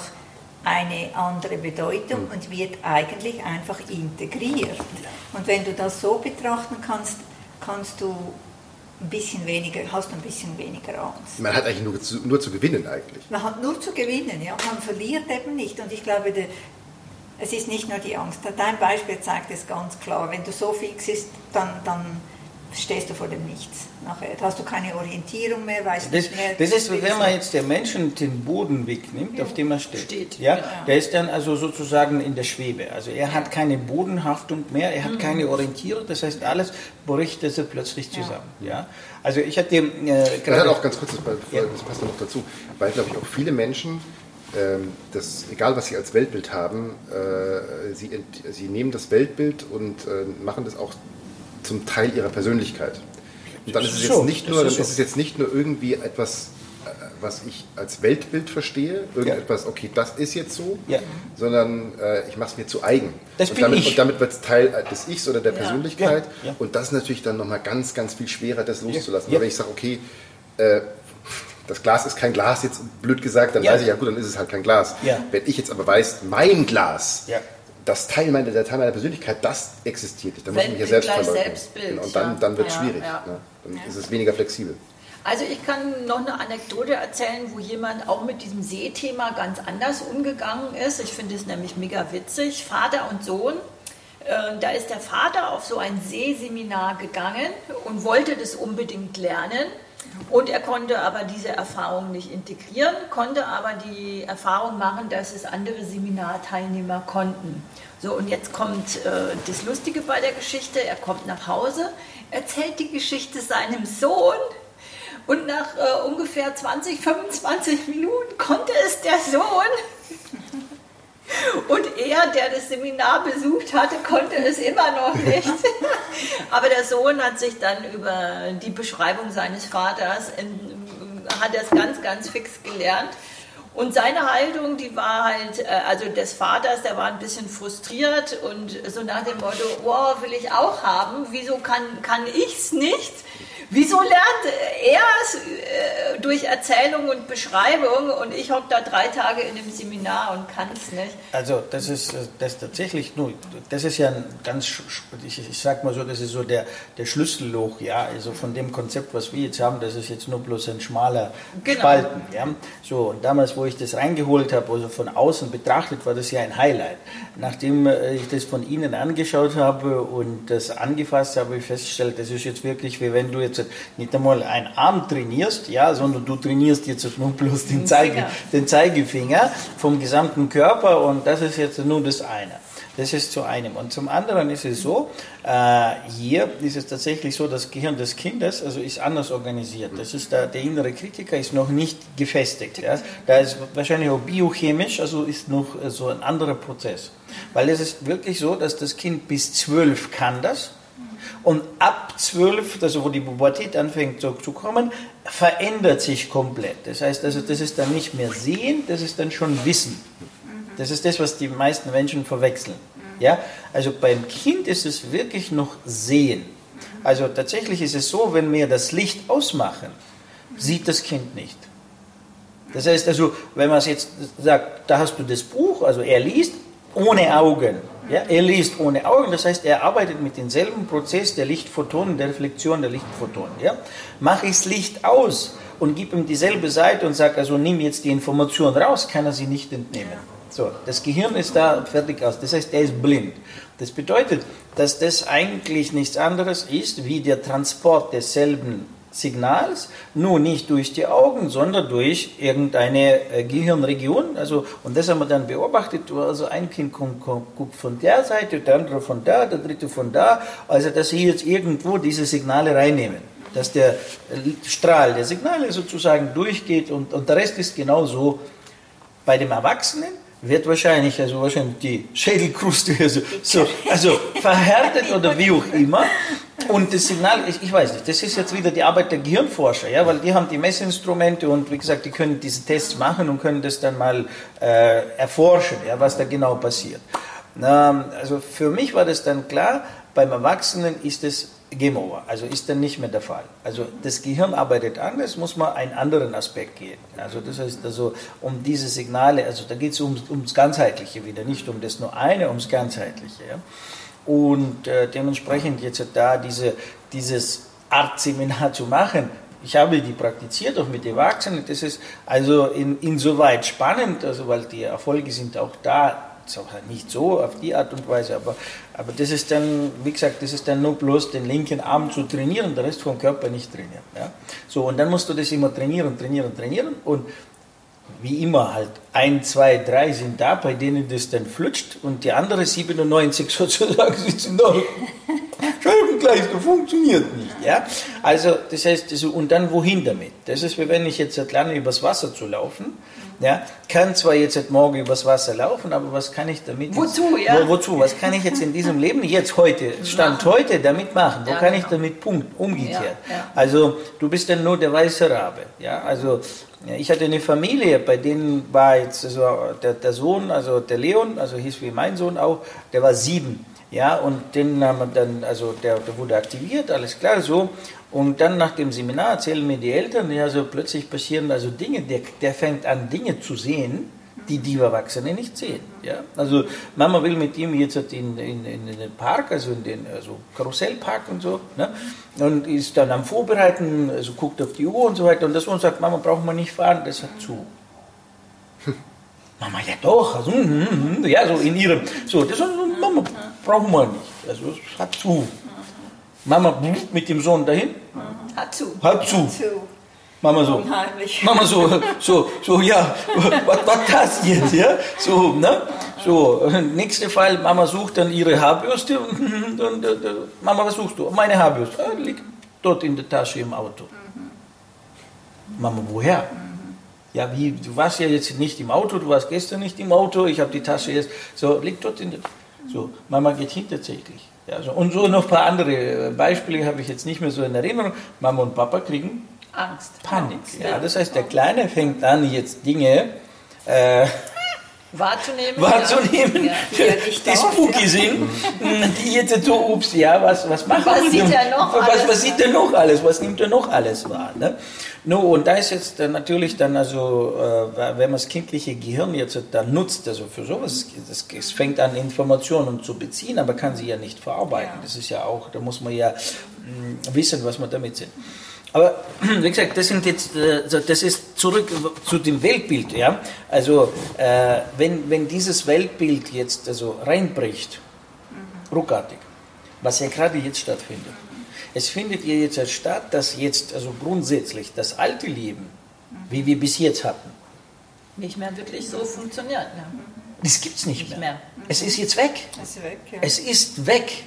eine andere Bedeutung mhm. und wird eigentlich einfach integriert. Und wenn du das so betrachten kannst, kannst du ein bisschen weniger, hast du ein bisschen weniger Angst. Man hat eigentlich nur zu, nur zu gewinnen eigentlich. Man hat nur zu gewinnen, ja. Man verliert eben nicht. Und ich glaube, der, es ist nicht nur die Angst. Dein Beispiel zeigt es ganz klar. Wenn du so fix bist, dann, dann stehst du vor dem Nichts. Nachher hast du keine Orientierung mehr, weißt das, nicht mehr. Das ist, wenn man jetzt der Menschen den Boden wegnimmt, ja. auf dem er steht. steht. Ja? Genau. Der ist dann also sozusagen in der Schwebe. Also er hat keine Bodenhaftung mehr, er hat mhm. keine Orientierung, das heißt, alles bricht er plötzlich zusammen. Ja. ja? Also ich hatte äh, gerade... auch ganz kurz, das, das passt noch dazu, weil, glaube ich, auch viele Menschen das, egal was sie als Weltbild haben, äh, sie, sie nehmen das Weltbild und äh, machen das auch zum Teil ihrer Persönlichkeit. Und dann ist es jetzt nicht nur, dann ist es jetzt nicht nur irgendwie etwas, äh, was ich als Weltbild verstehe, irgendetwas, ja. okay, das ist jetzt so, ja. sondern äh, ich mache es mir zu eigen. Das und, bin damit, ich. und damit wird es Teil des Ichs oder der ja. Persönlichkeit. Und das ist natürlich dann nochmal ganz, ganz viel schwerer, das loszulassen. Aber wenn ich sage, okay, äh, das Glas ist kein Glas, jetzt blöd gesagt, dann ja. weiß ich, ja gut, dann ist es halt kein Glas. Ja. Wenn ich jetzt aber weiß, mein Glas, ja. das Teil meiner, der Teil meiner Persönlichkeit, das existiert nicht, dann muss ich mich ja selbst verleugnen. Selbstbild, und dann, dann wird es schwierig. Ne? Dann ist es weniger flexibel. Also ich kann noch eine Anekdote erzählen, wo jemand auch mit diesem Seethema ganz anders umgegangen ist. Ich finde es nämlich mega witzig. Vater und Sohn. Äh, da ist der Vater auf so ein Seeseminar gegangen und wollte das unbedingt lernen Und er konnte aber diese Erfahrung nicht integrieren, konnte aber die Erfahrung machen, dass es andere Seminarteilnehmer konnten. So, und jetzt kommt äh, das Lustige bei der Geschichte. Er kommt nach Hause, erzählt die Geschichte seinem Sohn und nach äh, ungefähr 20, 25 Minuten konnte es der Sohn. Und er, der das Seminar besucht hatte, konnte es immer noch nicht. <laughs> Aber der Sohn hat sich dann über die Beschreibung seines Vaters, in, hat er es ganz, ganz fix gelernt. Und seine Haltung, die war halt, äh, also des Vaters, der war ein bisschen frustriert und so nach dem Motto, wow, will ich auch haben, wieso kann, kann ich es nicht? Wieso lernt er es äh, durch Erzählung und Beschreibung und ich hocke da drei Tage in einem Seminar und kann es nicht? Also das ist äh, das tatsächlich, nur, das ist ja ein ganz, ich, ich sag mal so, das ist so der, der Schlüsselloch, ja, also von dem Konzept, was wir jetzt haben, das ist jetzt nur bloß ein schmaler genau. Spalten, ja. So, und damals, wo ich das reingeholt habe, also von außen betrachtet, war das ja ein Highlight. Nachdem äh, ich das von Ihnen angeschaut habe und das angefasst habe, habe ich festgestellt, das ist jetzt wirklich, wie wenn du jetzt jetzt nicht einmal einen Arm trainierst, ja, sondern du trainierst jetzt nur bloß den, Zeige, den Zeigefinger vom gesamten Körper und das ist jetzt nur das eine. Das ist zu einem. Und zum anderen ist es so, äh, hier ist es tatsächlich so, das Gehirn des Kindes also ist anders organisiert. Das ist der, der innere Kritiker ist noch nicht gefestigt. Ja. Da ist wahrscheinlich auch biochemisch, also ist noch so ein anderer Prozess. Weil es ist wirklich so, dass das Kind bis zwölf kann das und ab zwölf, also wo die Pubertät anfängt zu, zu, kommen, verändert sich komplett. Das heißt also, das ist dann nicht mehr Sehen, das ist dann schon Wissen. Das ist das, was die meisten Menschen verwechseln. Ja? Also beim Kind ist es wirklich noch Sehen. Also tatsächlich ist es so, wenn wir das Licht ausmachen, sieht das Kind nicht. Das heißt also, wenn man es jetzt sagt, da hast du das Buch, also er liest ohne Augen, ja, er liest ohne Augen, das heißt, er arbeitet mit demselben Prozess der Lichtphotonen, der Reflexion der Lichtphotonen. Ja. Ich das Licht aus und gebe ihm dieselbe Seite und sage, also nimm jetzt die Information raus, kann er sie nicht entnehmen. So, das Gehirn ist da fertig aus. Das heißt, er ist blind. Das bedeutet, dass das eigentlich nichts anderes ist wie der Transport desselben Signals, nur nicht durch die Augen, sondern durch irgendeine äh, Gehirnregion. Also, und das haben wir dann beobachtet. Also ein Kind guckt von der Seite, der andere von da, der dritte von da. Also dass sie jetzt irgendwo diese Signale reinnehmen. Dass der Strahl der Signale sozusagen durchgeht und, und der Rest ist genauso bei dem Erwachsenen wird wahrscheinlich, also wahrscheinlich die Schädelkruste, also, so, also verhärtet oder wie auch immer. Und das Signal, ich, weiß nicht, das ist jetzt wieder die Arbeit der Gehirnforscher, ja, weil die haben die Messinstrumente und wie gesagt, die können diese Tests machen und können das dann mal äh, erforschen, ja, was da genau passiert. Na, also für mich war das dann klar, beim Erwachsenen ist es Game over, also ist dann nicht mehr der Fall. Also das Gehirn arbeitet anders, muss man einen anderen Aspekt gehen. Also das heißt also um diese Signale, also da geht es ums, ums Ganzheitliche wieder, nicht um das nur eine, ums Ganzheitliche. Ja. Und äh, dementsprechend jetzt da diese, dieses Art Seminar zu machen, ich habe die praktiziert, auch mit Erwachsenen. Das ist also in, insoweit spannend, also weil die Erfolge sind auch da nicht so auf die Art und Weise, aber, aber das ist dann, wie gesagt, das ist dann nur bloß den linken Arm zu trainieren, der Rest vom Körper nicht trainieren. Ja? So, und dann musst du das immer trainieren, trainieren, trainieren und wie immer halt ein, zwei, drei sind da, bei denen das dann flutscht und die anderen 97 <laughs> sozusagen sitzen da. <laughs> Das funktioniert nicht. Ja? Also das heißt, also, und dann wohin damit? Das ist, wie wenn ich jetzt lerne, übers Wasser zu laufen ja, kann zwar jetzt morgen übers Wasser laufen, aber was kann ich damit? Wozu, jetzt, ja? Wo, wozu? Was kann ich jetzt in diesem Leben jetzt heute, Stand machen. heute damit machen? Wo ja, kann genau. ich damit Punkt, umgekehrt? Ja, also du bist dann nur der weiße Rabe. Ja, also ich hatte eine Familie, bei denen war jetzt also der, der Sohn, also der Leon, also hieß wie mein Sohn auch, der war sieben. Ja, und den haben wir dann, also der, der wurde aktiviert, alles klar, so. Und dann nach dem Seminar erzählen mir die Eltern, ja, so plötzlich passieren also Dinge, der, der fängt an, Dinge zu sehen, die die Erwachsene nicht sehen. Ja? Also Mama will mit ihm jetzt in, in, in den Park, also in den also Karussellpark und so, ne? und ist dann am Vorbereiten, also guckt auf die Uhr und so weiter, und das Sohn sagt, Mama, braucht man nicht fahren, das hat zu. <laughs> Mama, ja doch, also, hm, hm, hm, ja, so in ihrem, so, das Mama, brauchen wir nicht, also hat zu. Mama mit dem Sohn dahin? Hat zu. Hat zu. Mama so, Unheimlich. <laughs> Mama so, so, so, ja, was, was das jetzt, ja? So, ne? So, nächster Fall, Mama sucht dann ihre Haarbürste und, und, und, Mama, was suchst du? Meine Haarbürste. Ah, liegt dort in der Tasche im Auto. Mama, woher? Ja, wie, du warst ja jetzt nicht im Auto, du warst gestern nicht im Auto, ich habe die Tasche jetzt, so, liegt dort in der, so, Mama geht hin tatsächlich. Ja, so, und so noch ein paar andere Beispiele habe ich jetzt nicht mehr so in Erinnerung. Mama und Papa kriegen Angst. Panik. Ja, das heißt, der Kleine fängt an, jetzt Dinge äh, wahrzunehmen, wahrzunehmen ja. Ja, die spooky ja. sind, die jetzt so, ups, ja, was, was machen was sieht er noch was, alles? was sieht er noch alles, was nimmt er noch alles wahr? Ne? No, und da ist jetzt natürlich dann also, äh, wenn man das kindliche Gehirn jetzt dann nutzt, also für sowas, es fängt an Informationen zu beziehen, aber kann sie ja nicht verarbeiten. Das ist ja auch, da muss man ja mh, wissen, was man damit sieht. Aber <clears throat> wie gesagt, das sind jetzt, äh, das ist zurück zu dem Weltbild, ja. Also äh, wenn, wenn dieses Weltbild jetzt also reinbricht, ruckartig, was ja gerade jetzt stattfindet, es findet ja jetzt statt, dass jetzt also grundsätzlich das alte Leben, wie wir bis jetzt hatten, nicht mehr wirklich so funktioniert. Ja. Das gibt es nicht, nicht mehr. mehr. Es ist jetzt weg. Es ist weg. Ja. Es ist weg.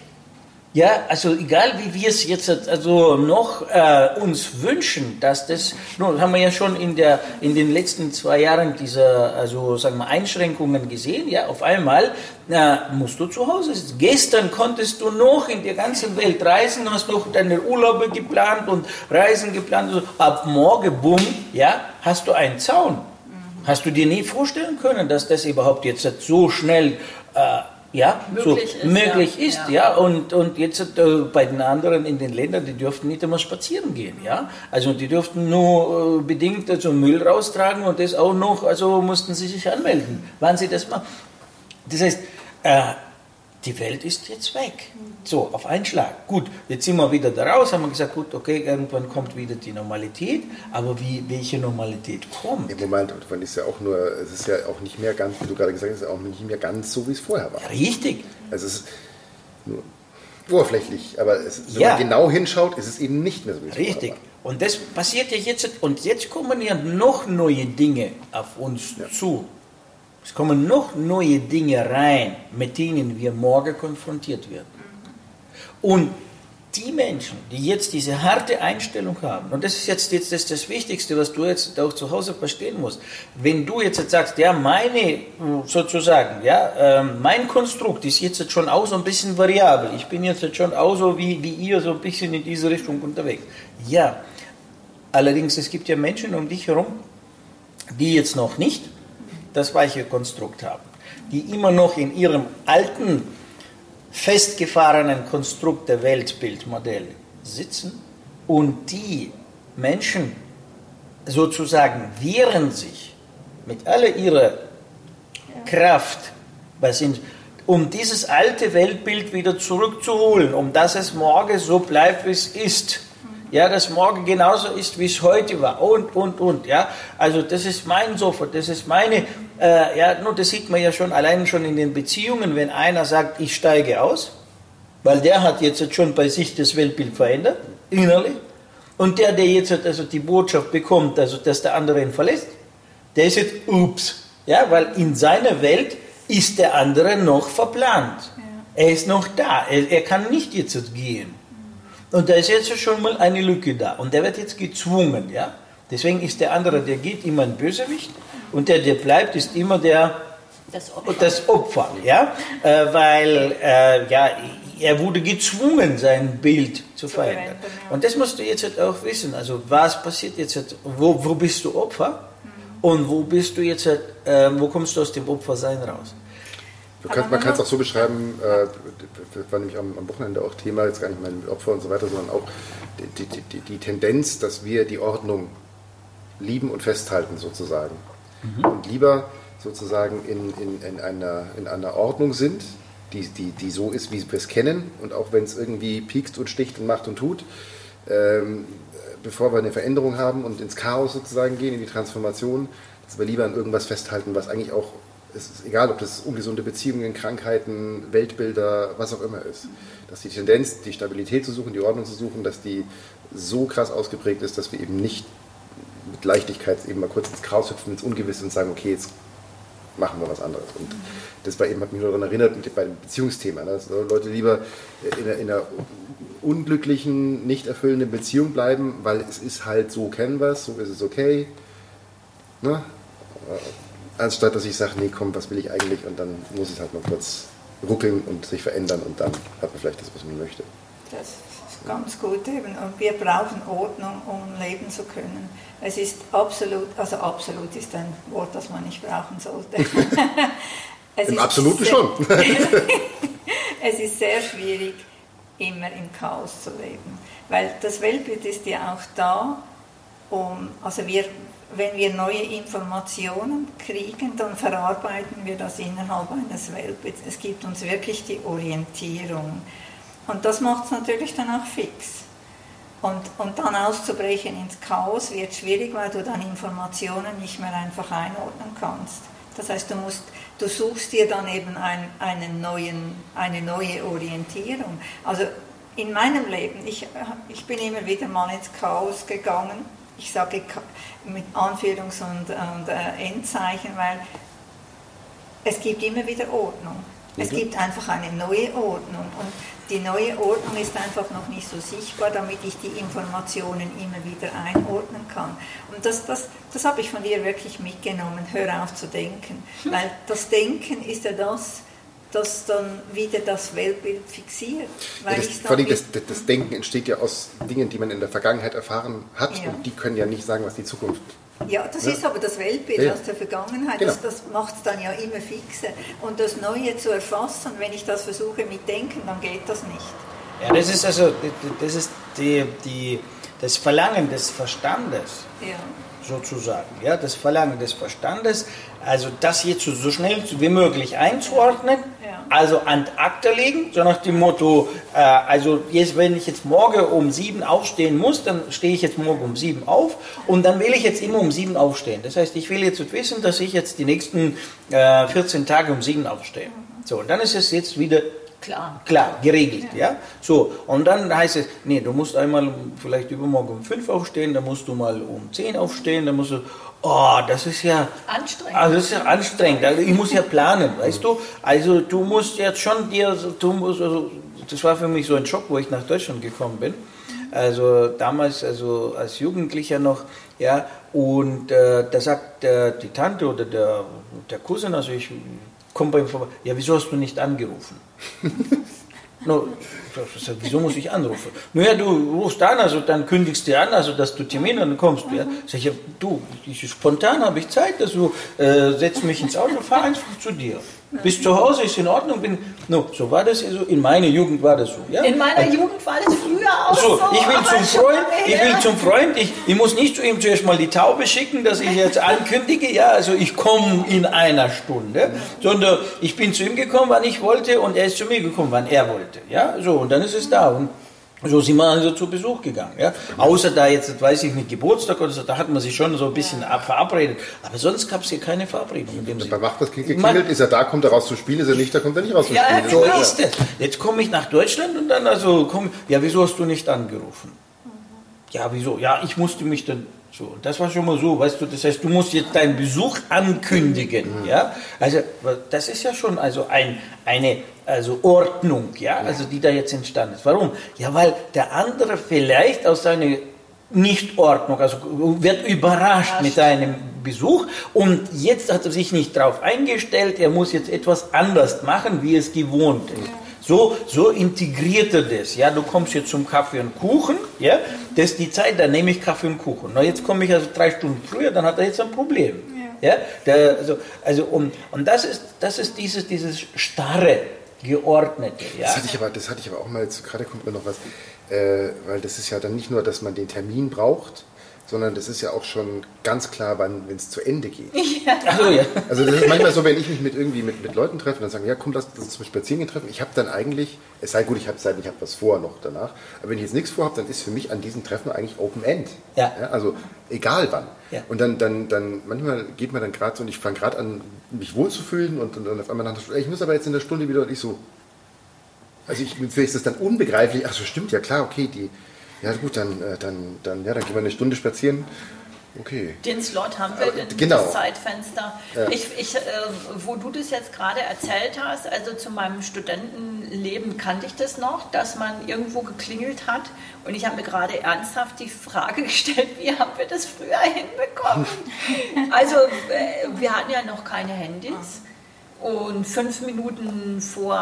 Ja, also egal wie wir es jetzt also noch äh, uns wünschen, dass das, nun haben wir ja schon in der in den letzten zwei Jahren diese also sagen wir Einschränkungen gesehen. Ja, auf einmal äh, musst du zu Hause sitzen. Gestern konntest du noch in der ganzen Welt reisen, hast noch deine Urlaube geplant und Reisen geplant. Also ab morgen, bumm, ja, hast du einen Zaun. Hast du dir nie vorstellen können, dass das überhaupt jetzt so schnell äh, ja, möglich so ist, möglich ja. ist, ja. ja. Und, und jetzt äh, bei den anderen in den Ländern, die dürften nicht einmal spazieren gehen, ja. Also die dürften nur äh, bedingt also Müll raustragen und das auch noch, also mussten sie sich anmelden, wann sie das machen. Das heißt, äh, die Welt ist jetzt weg. So, auf einen Schlag. Gut, jetzt sind wir wieder da raus, haben wir gesagt, gut, okay, irgendwann kommt wieder die Normalität, aber wie, welche Normalität kommt? Im Moment, man ist ja auch nur, es ist ja auch nicht mehr ganz, wie du gerade gesagt hast, auch nicht mehr ganz so, wie es vorher war. Richtig. Also es ist nur oberflächlich, aber es, wenn ja. man genau hinschaut, ist es eben nicht mehr so, wie es Richtig. vorher war. Und das passiert ja jetzt, und jetzt kommen ja noch neue Dinge auf uns ja. zu. Es kommen noch neue Dinge rein, mit denen wir morgen konfrontiert werden. Und die Menschen, die jetzt diese harte Einstellung haben, und das ist jetzt, jetzt das, das Wichtigste, was du jetzt auch zu Hause verstehen musst, wenn du jetzt, jetzt sagst, ja, meine, sozusagen, ja, ähm, mein Konstrukt ist jetzt schon auch so ein bisschen variabel, ich bin jetzt schon auch so wie, wie ihr so ein bisschen in diese Richtung unterwegs. Ja, allerdings, es gibt ja Menschen um dich herum, die jetzt noch nicht das weiche Konstrukt haben, die immer noch in ihrem alten, festgefahrenen Konstrukt der Weltbildmodelle sitzen und die Menschen sozusagen wehren sich mit aller ihrer Kraft, um dieses alte Weltbild wieder zurückzuholen, um dass es morgen so bleibt, wie es ist ja, dass morgen genauso ist, wie es heute war und, und, und, ja. Also das ist mein Sofa, das ist meine, äh, ja, nur das sieht man ja schon allein schon in den Beziehungen, wenn einer sagt, ich steige aus, weil der hat jetzt schon bei sich das Weltbild verändert, innerlich, und der, der jetzt also die Botschaft bekommt, also dass der andere ihn verlässt, der ist jetzt, ups, ja, weil in seiner Welt ist der andere noch verplant. Ja. Er ist noch da, er, er kann nicht jetzt gehen. Und da ist jetzt schon mal eine Lücke da. Und der wird jetzt gezwungen, ja. Deswegen ist der andere, der geht immer ein Bösewicht und der, der bleibt, ist immer der das Opfer, das Opfer ja, äh, weil äh, ja, er wurde gezwungen, sein Bild zu verändern. Und das musst du jetzt halt auch wissen. Also was passiert jetzt? Halt, wo, wo bist du Opfer? Mhm. Und wo bist du jetzt? Halt, äh, wo kommst du aus dem Opfersein raus? Kann, man kann es auch so beschreiben, äh, das war nämlich am, am, Wochenende auch Thema, jetzt gar nicht mein Opfer und so weiter, sondern auch die, die, die, die Tendenz, dass wir die Ordnung lieben und festhalten sozusagen. Mhm. Und lieber sozusagen in, in, in, einer, in einer Ordnung sind, die, die, die so ist, wie wir es kennen und auch wenn es irgendwie piekst und sticht und macht und tut, ähm, bevor wir eine Veränderung haben und ins Chaos sozusagen gehen, in die Transformation, dass wir lieber an irgendwas festhalten, was eigentlich auch es ist egal, ob das ungesunde Beziehungen, Krankheiten, Weltbilder, was auch immer ist, dass die Tendenz, die Stabilität zu suchen, die Ordnung zu suchen, dass die so krass ausgeprägt ist, dass wir eben nicht mit Leichtigkeit eben mal kurz ins Chaos hüpfen, ins Ungewisse und sagen, okay, jetzt machen wir was anderes. Und das war eben, hat mich nur daran erinnert, mit, bei dem Beziehungsthema. Ne? Dass Leute lieber in einer, in einer, unglücklichen, nicht erfüllenden Beziehung bleiben, weil es ist halt so, kennen wir es, so ist es okay. Ne? Anstatt dass ich sage, nee, komm, was will ich eigentlich? Und dann muss es halt mal kurz ruckeln und sich verändern und dann hat man vielleicht das, was man möchte. Das ist ganz gut eben. Und wir brauchen Ordnung, um leben zu können. Es ist absolut, also absolut ist ein Wort, das man nicht brauchen sollte. <laughs> Im Absoluten sehr, schon. <laughs> es ist sehr schwierig, immer im Chaos zu leben. Weil das Weltbild ist ja auch da, um, also wir, wenn wir neue Informationen kriegen, dann verarbeiten wir das innerhalb eines Weltbilds. Es gibt uns wirklich die Orientierung. Und das macht es natürlich dann auch fix. Und, und dann auszubrechen ins Chaos wird schwierig, weil du dann Informationen nicht mehr einfach einordnen kannst. Das heißt, du, musst, du suchst dir dann eben ein, einen neuen, eine neue Orientierung. Also in meinem Leben, ich, ich bin immer wieder mal ins Chaos gegangen. Ich sage mit Anführungs- und, und äh, Endzeichen, weil es gibt immer wieder Ordnung. Es mhm. gibt einfach eine neue Ordnung. Und die neue Ordnung ist einfach noch nicht so sichtbar, damit ich die Informationen immer wieder einordnen kann. Und das, das, das habe ich von dir wirklich mitgenommen. Hör auf zu denken. Weil das Denken ist ja das, das dann wieder das Weltbild fixiert. Ja, das, vor allem das, das, Denken entsteht ja aus Dingen, die man in der Vergangenheit erfahren hat ja. und die können ja nicht sagen, was die Zukunft ja, das ja. ist aber das Weltbild ja. aus der Vergangenheit. Genau. Das, das macht es dann ja immer fixe. Und das Neue zu erfassen, wenn ich das versuche mit Denken, dann geht das nicht. Ja, das ist also das, ist die, die, das Verlangen des Verstandes. Ja sozusagen. Ja, das Verlangen des Verstandes, also das jetzt so schnell wie möglich einzuordnen, ja. also an Akte legen, so nach dem Motto, äh, also jetzt, wenn ich jetzt morgen um sieben aufstehen muss, dann stehe ich jetzt morgen um sieben auf und dann will ich jetzt immer um sieben aufstehen. Das heißt, ich will jetzt wissen, dass ich jetzt die nächsten äh, 14 Tage um sieben aufstehe. Mhm. So, und dann ist es jetzt wieder Klar. Klar, geregelt, ja. ja. So, und dann heißt es, nee, du musst einmal vielleicht übermorgen um fünf aufstehen, dann musst du mal um zehn aufstehen, dann musst du, oh, das ist ja... Anstrengend. Also das ist ja anstrengend, also ich muss ja planen, weißt du. Also du musst jetzt schon dir, du musst, also, das war für mich so ein Schock, wo ich nach Deutschland gekommen bin. Also damals, also als Jugendlicher noch, ja, und äh, da sagt äh, die Tante oder der, der Cousin, also ich kommt bei ihm vorbei, ja, wieso hast du nicht angerufen? <laughs> no, wieso muss ich anrufen? Naja, du rufst an, also dann kündigst du an, also dass du Termin und dann kommst du. Ja? Sag ich, du, ich, spontan habe ich Zeit, also äh, setz mich ins Auto, fahr einfach zu dir. Bis zu Hause ist in Ordnung. Bin, no, so war das so. In meiner Jugend war das so. Ja? In meiner und, Jugend war das früher auch so. so ich will zum Freund. Ich will zum Freund. Ich, ich muss nicht zu ihm zuerst mal die Taube schicken, dass ich jetzt ankündige. Ja, also ich komme in einer Stunde, sondern ich bin zu ihm gekommen, wann ich wollte, und er ist zu mir gekommen, wann er wollte. Ja, so und dann ist es da. Und so sind wir also zu Besuch gegangen. Ja? Außer da jetzt, weiß ich nicht, Geburtstag oder so, da hat man sich schon so ein bisschen ja. verabredet. Aber sonst gab es hier keine Verabredung. In dem Bei Macht das geklingelt, ist er da, kommt er raus zu spielen, ist er nicht, da kommt er nicht raus zu ja, spielen. So ja, ist es. Jetzt komme ich nach Deutschland und dann also, komm, ja, wieso hast du nicht angerufen? Mhm. Ja, wieso? Ja, ich musste mich dann so, das war schon mal so, weißt du, das heißt, du musst jetzt deinen Besuch ankündigen, mhm. ja? Also, das ist ja schon also ein, eine also Ordnung, ja, also die da jetzt entstanden ist. Warum? Ja, weil der andere vielleicht aus seiner Nichtordnung, also wird überrascht mit deinem Besuch und jetzt hat er sich nicht darauf eingestellt, er muss jetzt etwas anders machen, wie es gewohnt ist. So, so integriert er das. Ja, du kommst jetzt zum Kaffee und Kuchen, ja, das ist die Zeit, da nehme ich Kaffee und Kuchen. Na, jetzt komme ich also drei Stunden früher, dann hat er jetzt ein Problem. Ja, der, also, also und, und das ist, das ist dieses, dieses starre, geordnete. Ja? Das, hatte ich aber, das hatte ich aber auch mal, gerade kommt mir noch was, äh, weil das ist ja dann nicht nur, dass man den Termin braucht, sondern das ist ja auch schon ganz klar, wann es zu Ende geht. <laughs> Ja. Also, ja. also das ist manchmal so, wenn ich mich mit irgendwie mit, mit Leuten treffe, dann sagen, ja komm, lass uns zum Spazieren treffen. Ich habe dann eigentlich, es sei gut, ich habe ich habe was vor noch danach, aber wenn ich jetzt nichts vorhabe, dann ist für mich an diesen Treffen eigentlich Open End. Ja. ja also egal wann. Ja. Und dann, dann, dann manchmal geht man dann gerade so und ich fange gerade an, mich wohlzufühlen und, und dann auf einmal nach ich muss aber jetzt in der Stunde wieder und ich so, also ich, für ist das dann unbegreiflich, ach so stimmt, ja klar, okay, die ja gut, dann, äh, dann, dann, ja, dann gehen wir eine Stunde spazieren Okay. Den Slot haben wir, den, genau. das Zeitfenster. Ja. Ich, ich, äh, wo du das jetzt gerade erzählt hast, also zu meinem Studentenleben kannte ich das noch, dass man irgendwo geklingelt hat und ich habe mir gerade ernsthaft die Frage <laughs> gestellt, wie haben wir das früher hinbekommen? <laughs> also äh, wir hatten ja noch keine Handys. Und fünf Minuten vor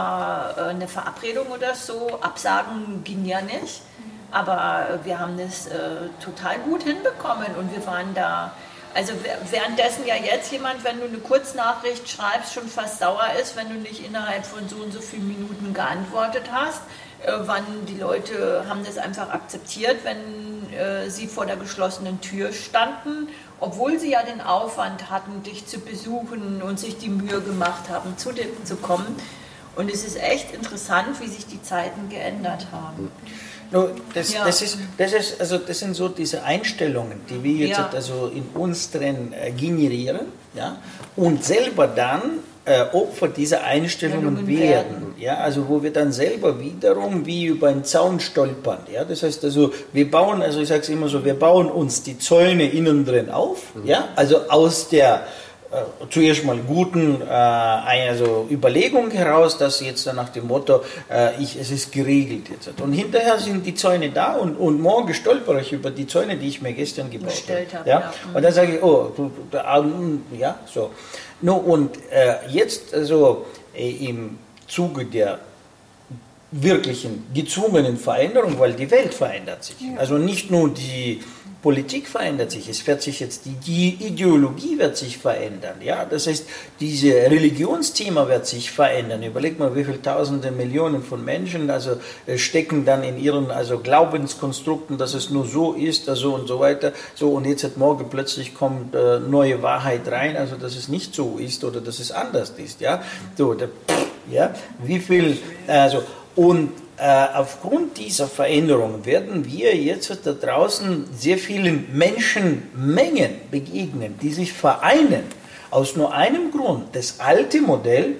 äh, einer Verabredung oder so, Absagen ging ja nicht. Aber wir haben das äh, total gut hinbekommen und wir waren da. Also währenddessen ja jetzt jemand, wenn du eine Kurznachricht schreibst, schon fast sauer ist, wenn du nicht innerhalb von so und so vielen Minuten geantwortet hast. Äh, wann die Leute haben das einfach akzeptiert, wenn äh, sie vor der geschlossenen Tür standen, obwohl sie ja den Aufwand hatten, dich zu besuchen und sich die Mühe gemacht haben, zu dir zu kommen. Und es ist echt interessant, wie sich die Zeiten geändert haben. No, das, ja. das, ist, das, ist, also das sind so diese Einstellungen, die wir jetzt ja. also in uns drin äh, generieren ja, und selber dann äh, Opfer dieser Einstellungen werden. werden. Ja, also wo wir dann selber wiederum wie über einen Zaun stolpern. Ja, das heißt also, wir bauen, also ich sage es immer so, wir bauen uns die Zäune innen drin auf. Mhm. Ja, also aus der zuerst mal guten äh, also Überlegung heraus, dass jetzt dann nach dem Motto, äh, ich, es ist geregelt jetzt. Und hinterher sind die Zäune da und, und morgen stolpere ich über die Zäune, die ich mir gestern gebaut habe. Ja? ja? Und dann sage ich, oh, du, du, ja, so. No, und äh, jetzt also äh, im Zuge der wirklichen gezwungenen Veränderung, weil die Welt verändert sich. Ja. Also nicht nur die Politik verändert sich, es wird sich jetzt die, die, Ideologie wird sich verändern, ja, das heißt, diese Religionsthema wird sich verändern. Überleg mal, wie viele Tausende Millionen von Menschen also äh, stecken dann in ihren also Glaubenskonstrukten, dass es nur so ist, also und so weiter. So und jetzt hat morgen plötzlich kommt äh, neue Wahrheit rein, also dass es nicht so ist oder dass es anders ist, ja. So, der, ja, wie viel also und aufgrund dieser Veränderung werden wir jetzt da draußen sehr vielen Menschenmengen begegnen, die sich vereinen aus nur einem Grund, das alte Modell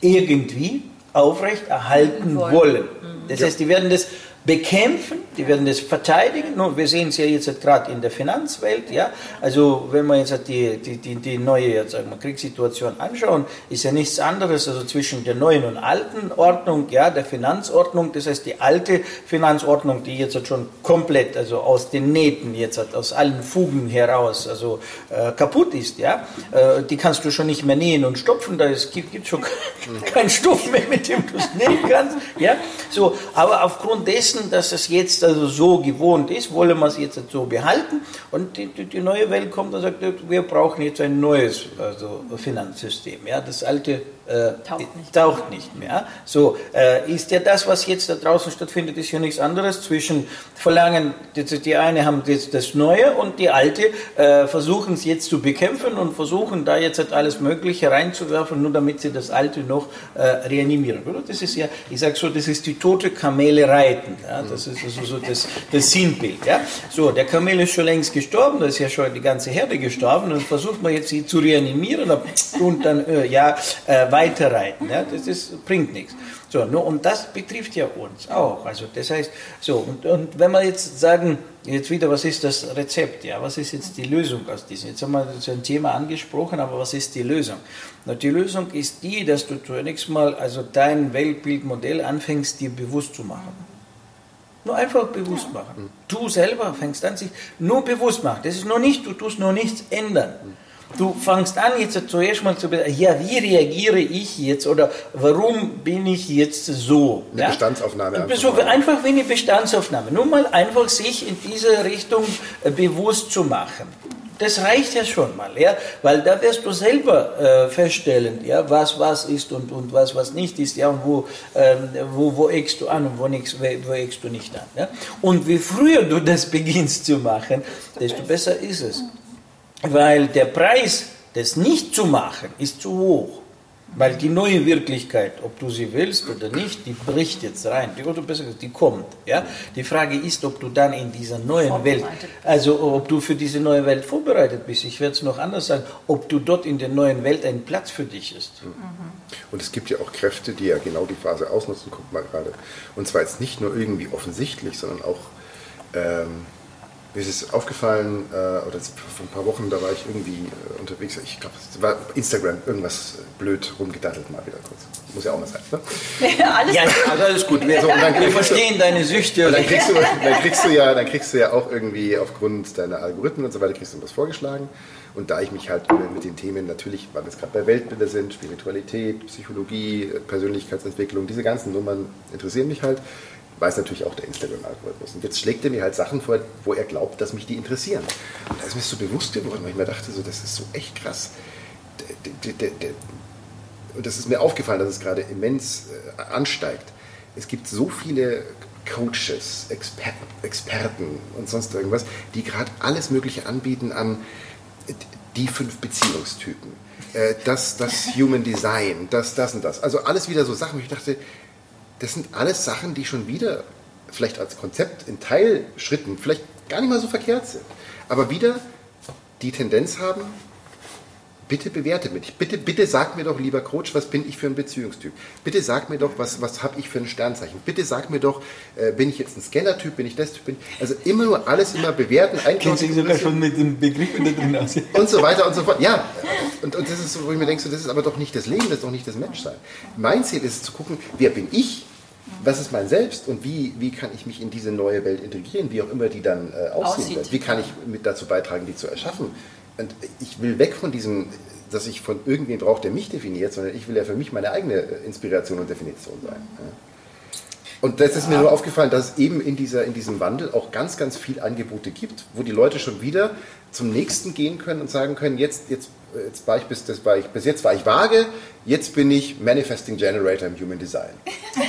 irgendwie aufrechterhalten wollen. Das heißt, die werden das bekämpfen, die werden das verteidigen. Nun, wir sehen es ja jetzt gerade in der Finanzwelt, ja. Also wenn wir jetzt die, die, die, die neue jetzt sagen wir, Kriegssituation anschauen, ist ja nichts anderes also zwischen der neuen und alten Ordnung, ja, der Finanzordnung. Das heißt, die alte Finanzordnung, die jetzt schon komplett, also aus den Nähten jetzt aus allen Fugen heraus, also äh, kaputt ist, ja, äh, die kannst du schon nicht mehr nähen und stopfen. Da es gibt, gibt schon <laughs> keinen Stoff mehr, mit dem du es nähen kannst, ja. So, aber aufgrund dessen wissen, dass es jetzt also so gewohnt ist, wollen wir es jetzt so behalten. Und die, die, die neue Welt kommt und sagt, wir brauchen jetzt ein neues also Finanzsystem. Ja, das alte äh, taucht, nicht. taucht nicht mehr. So äh, ist ja das, was jetzt da draußen stattfindet, ist ja nichts anderes zwischen Verlangen, die, die eine haben jetzt das Neue und die alte äh, versuchen es jetzt zu bekämpfen und versuchen da jetzt halt alles Mögliche reinzuwerfen, nur damit sie das Alte noch äh, reanimieren. Oder? Das ist ja, ich sage so, das ist die tote Kamele reiten. Ja? Das ist also so das, das Sinnbild. Ja? So, der Kamel ist schon längst gestorben, da ist ja schon die ganze Herde gestorben und versucht man jetzt sie zu reanimieren und dann, äh, ja, äh, weiterreiten. Ja? Das ist, bringt nichts. So, nur, und das betrifft ja uns auch. Also das heißt, so, und, und wenn wir jetzt sagen, jetzt wieder, was ist das Rezept? Ja, was ist jetzt die Lösung aus diesem? Jetzt haben wir so ein Thema angesprochen, aber was ist die Lösung? Na, die Lösung ist die, dass du zunächst mal also dein Weltbildmodell anfängst, dir bewusst zu machen. Nur einfach bewusst machen. Du selber fängst an, sich nur bewusst machen. Das ist nur nicht, du tust nur nichts ändern. Du fängst an, jetzt zuerst mal zu ja, wie reagiere ich jetzt oder warum bin ich jetzt so? Eine ja? Bestandsaufnahme. Einfach, so, einfach wie eine Bestandsaufnahme. Nur mal einfach sich in diese Richtung äh, bewusst zu machen. Das reicht ja schon mal, ja, weil da wirst du selber äh, feststellen, ja, was was ist und, und was was nicht ist, ja, und wo, ähm, wo, wo eckst du an und wo, nix, wo eckst du nicht an. Ja? Und wie früher du das <laughs> beginnst zu machen, desto besser ist es. Weil der Preis, das nicht zu machen, ist zu hoch. Weil die neue Wirklichkeit, ob du sie willst oder nicht, die bricht jetzt rein. Die, oder besser gesagt, die kommt. Ja? Die Frage ist, ob du dann in dieser neuen Welt, also ob du für diese neue Welt vorbereitet bist. Ich werde es noch anders sagen, ob du dort in der neuen Welt ein Platz für dich ist. Mhm. Und es gibt ja auch Kräfte, die ja genau die Phase ausnutzen. Guck mal gerade. Und zwar jetzt nicht nur irgendwie offensichtlich, sondern auch ähm, mir ist es aufgefallen, äh, oder vor ein paar Wochen, da war ich irgendwie äh, unterwegs, ich glaube, es war Instagram, irgendwas blöd rumgedattelt mal wieder kurz. Muss ja auch mal sein, ne? <laughs> Ja, alles, ja, also alles gut. Wir, so, wir verstehen du, deine Süchte. Dann kriegst, du, dann, kriegst du ja, dann kriegst du ja auch irgendwie aufgrund deiner Algorithmen und so weiter, kriegst du was vorgeschlagen. Und da ich mich halt mit den Themen natürlich, weil wir jetzt gerade bei Weltbilder sind, Spiritualität, Psychologie, Persönlichkeitsentwicklung, diese ganzen Nummern interessieren mich halt, weiß natürlich auch der Instagram-Algorithmus. Und jetzt schlägt er mir halt Sachen vor, wo er glaubt, dass mich die interessieren. Und da ist mir so bewusst geworden, weil ich mir dachte, so, das ist so echt krass. Und das ist mir aufgefallen, dass es gerade immens äh, ansteigt. Es gibt so viele Coaches, Experten, Experten und sonst irgendwas, die gerade alles Mögliche anbieten an die fünf Beziehungstypen, äh, das, das <laughs> Human Design, das, das und das. Also alles wieder so Sachen, wo ich dachte, das sind alles Sachen, die schon wieder vielleicht als Konzept in Teilschritten vielleicht gar nicht mal so verkehrt sind, aber wieder die Tendenz haben, bitte bewerte mich. Bitte, bitte sag mir doch, lieber Coach, was bin ich für ein Beziehungstyp? Bitte sag mir doch, was, was habe ich für ein Sternzeichen? Bitte sag mir doch, äh, bin ich jetzt ein Scanner-Typ, bin ich das Typ? Bin also immer nur alles immer bewerten, einkaufen. Kennst sogar schon mit dem Begriff da drin aus. <laughs> Und so weiter und so fort. Ja, und, und das ist so, wo ich mir denke, so, das ist aber doch nicht das Leben, das ist doch nicht das Menschsein. Mein Ziel ist zu gucken, wer bin ich? Was ist mein Selbst und wie, wie kann ich mich in diese neue Welt integrieren, wie auch immer die dann äh, aussehen Aussieht. wird? Wie kann ich mit dazu beitragen, die zu erschaffen? Und ich will weg von diesem, dass ich von irgendwen brauche, der mich definiert, sondern ich will ja für mich meine eigene äh, Inspiration und Definition sein. Und das ist mir nur aufgefallen, dass es eben in, dieser, in diesem Wandel auch ganz, ganz viel Angebote gibt, wo die Leute schon wieder zum nächsten gehen können und sagen können, jetzt, jetzt, jetzt war ich bis, das war ich, bis jetzt war ich vage, jetzt bin ich Manifesting Generator im Human Design.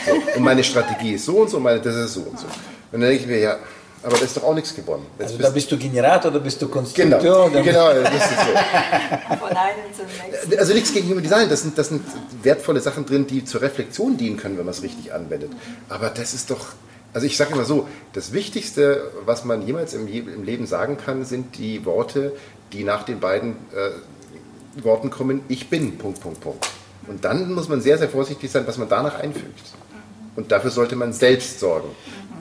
So, und meine Strategie ist so und so, meine, das ist so und so. Und dann denke ich mir, ja, aber da ist doch auch nichts gewonnen. Jetzt also bist da bist du Generator, da bist du Konstrukteur. Genau, genau das ist so. <laughs> Von einem zum nächsten. Also nichts gegen Human Design, das sind, das sind wertvolle Sachen drin, die zur Reflexion dienen können, wenn man es richtig anwendet. Aber das ist doch, also ich sage immer so, das Wichtigste, was man jemals im, im, Leben sagen kann, sind die Worte, die nach den beiden äh, Worten kommen, ich bin, Punkt, Punkt, Punkt. Und dann muss man sehr, sehr vorsichtig sein, was man danach einfügt. Und dafür sollte man selbst sorgen.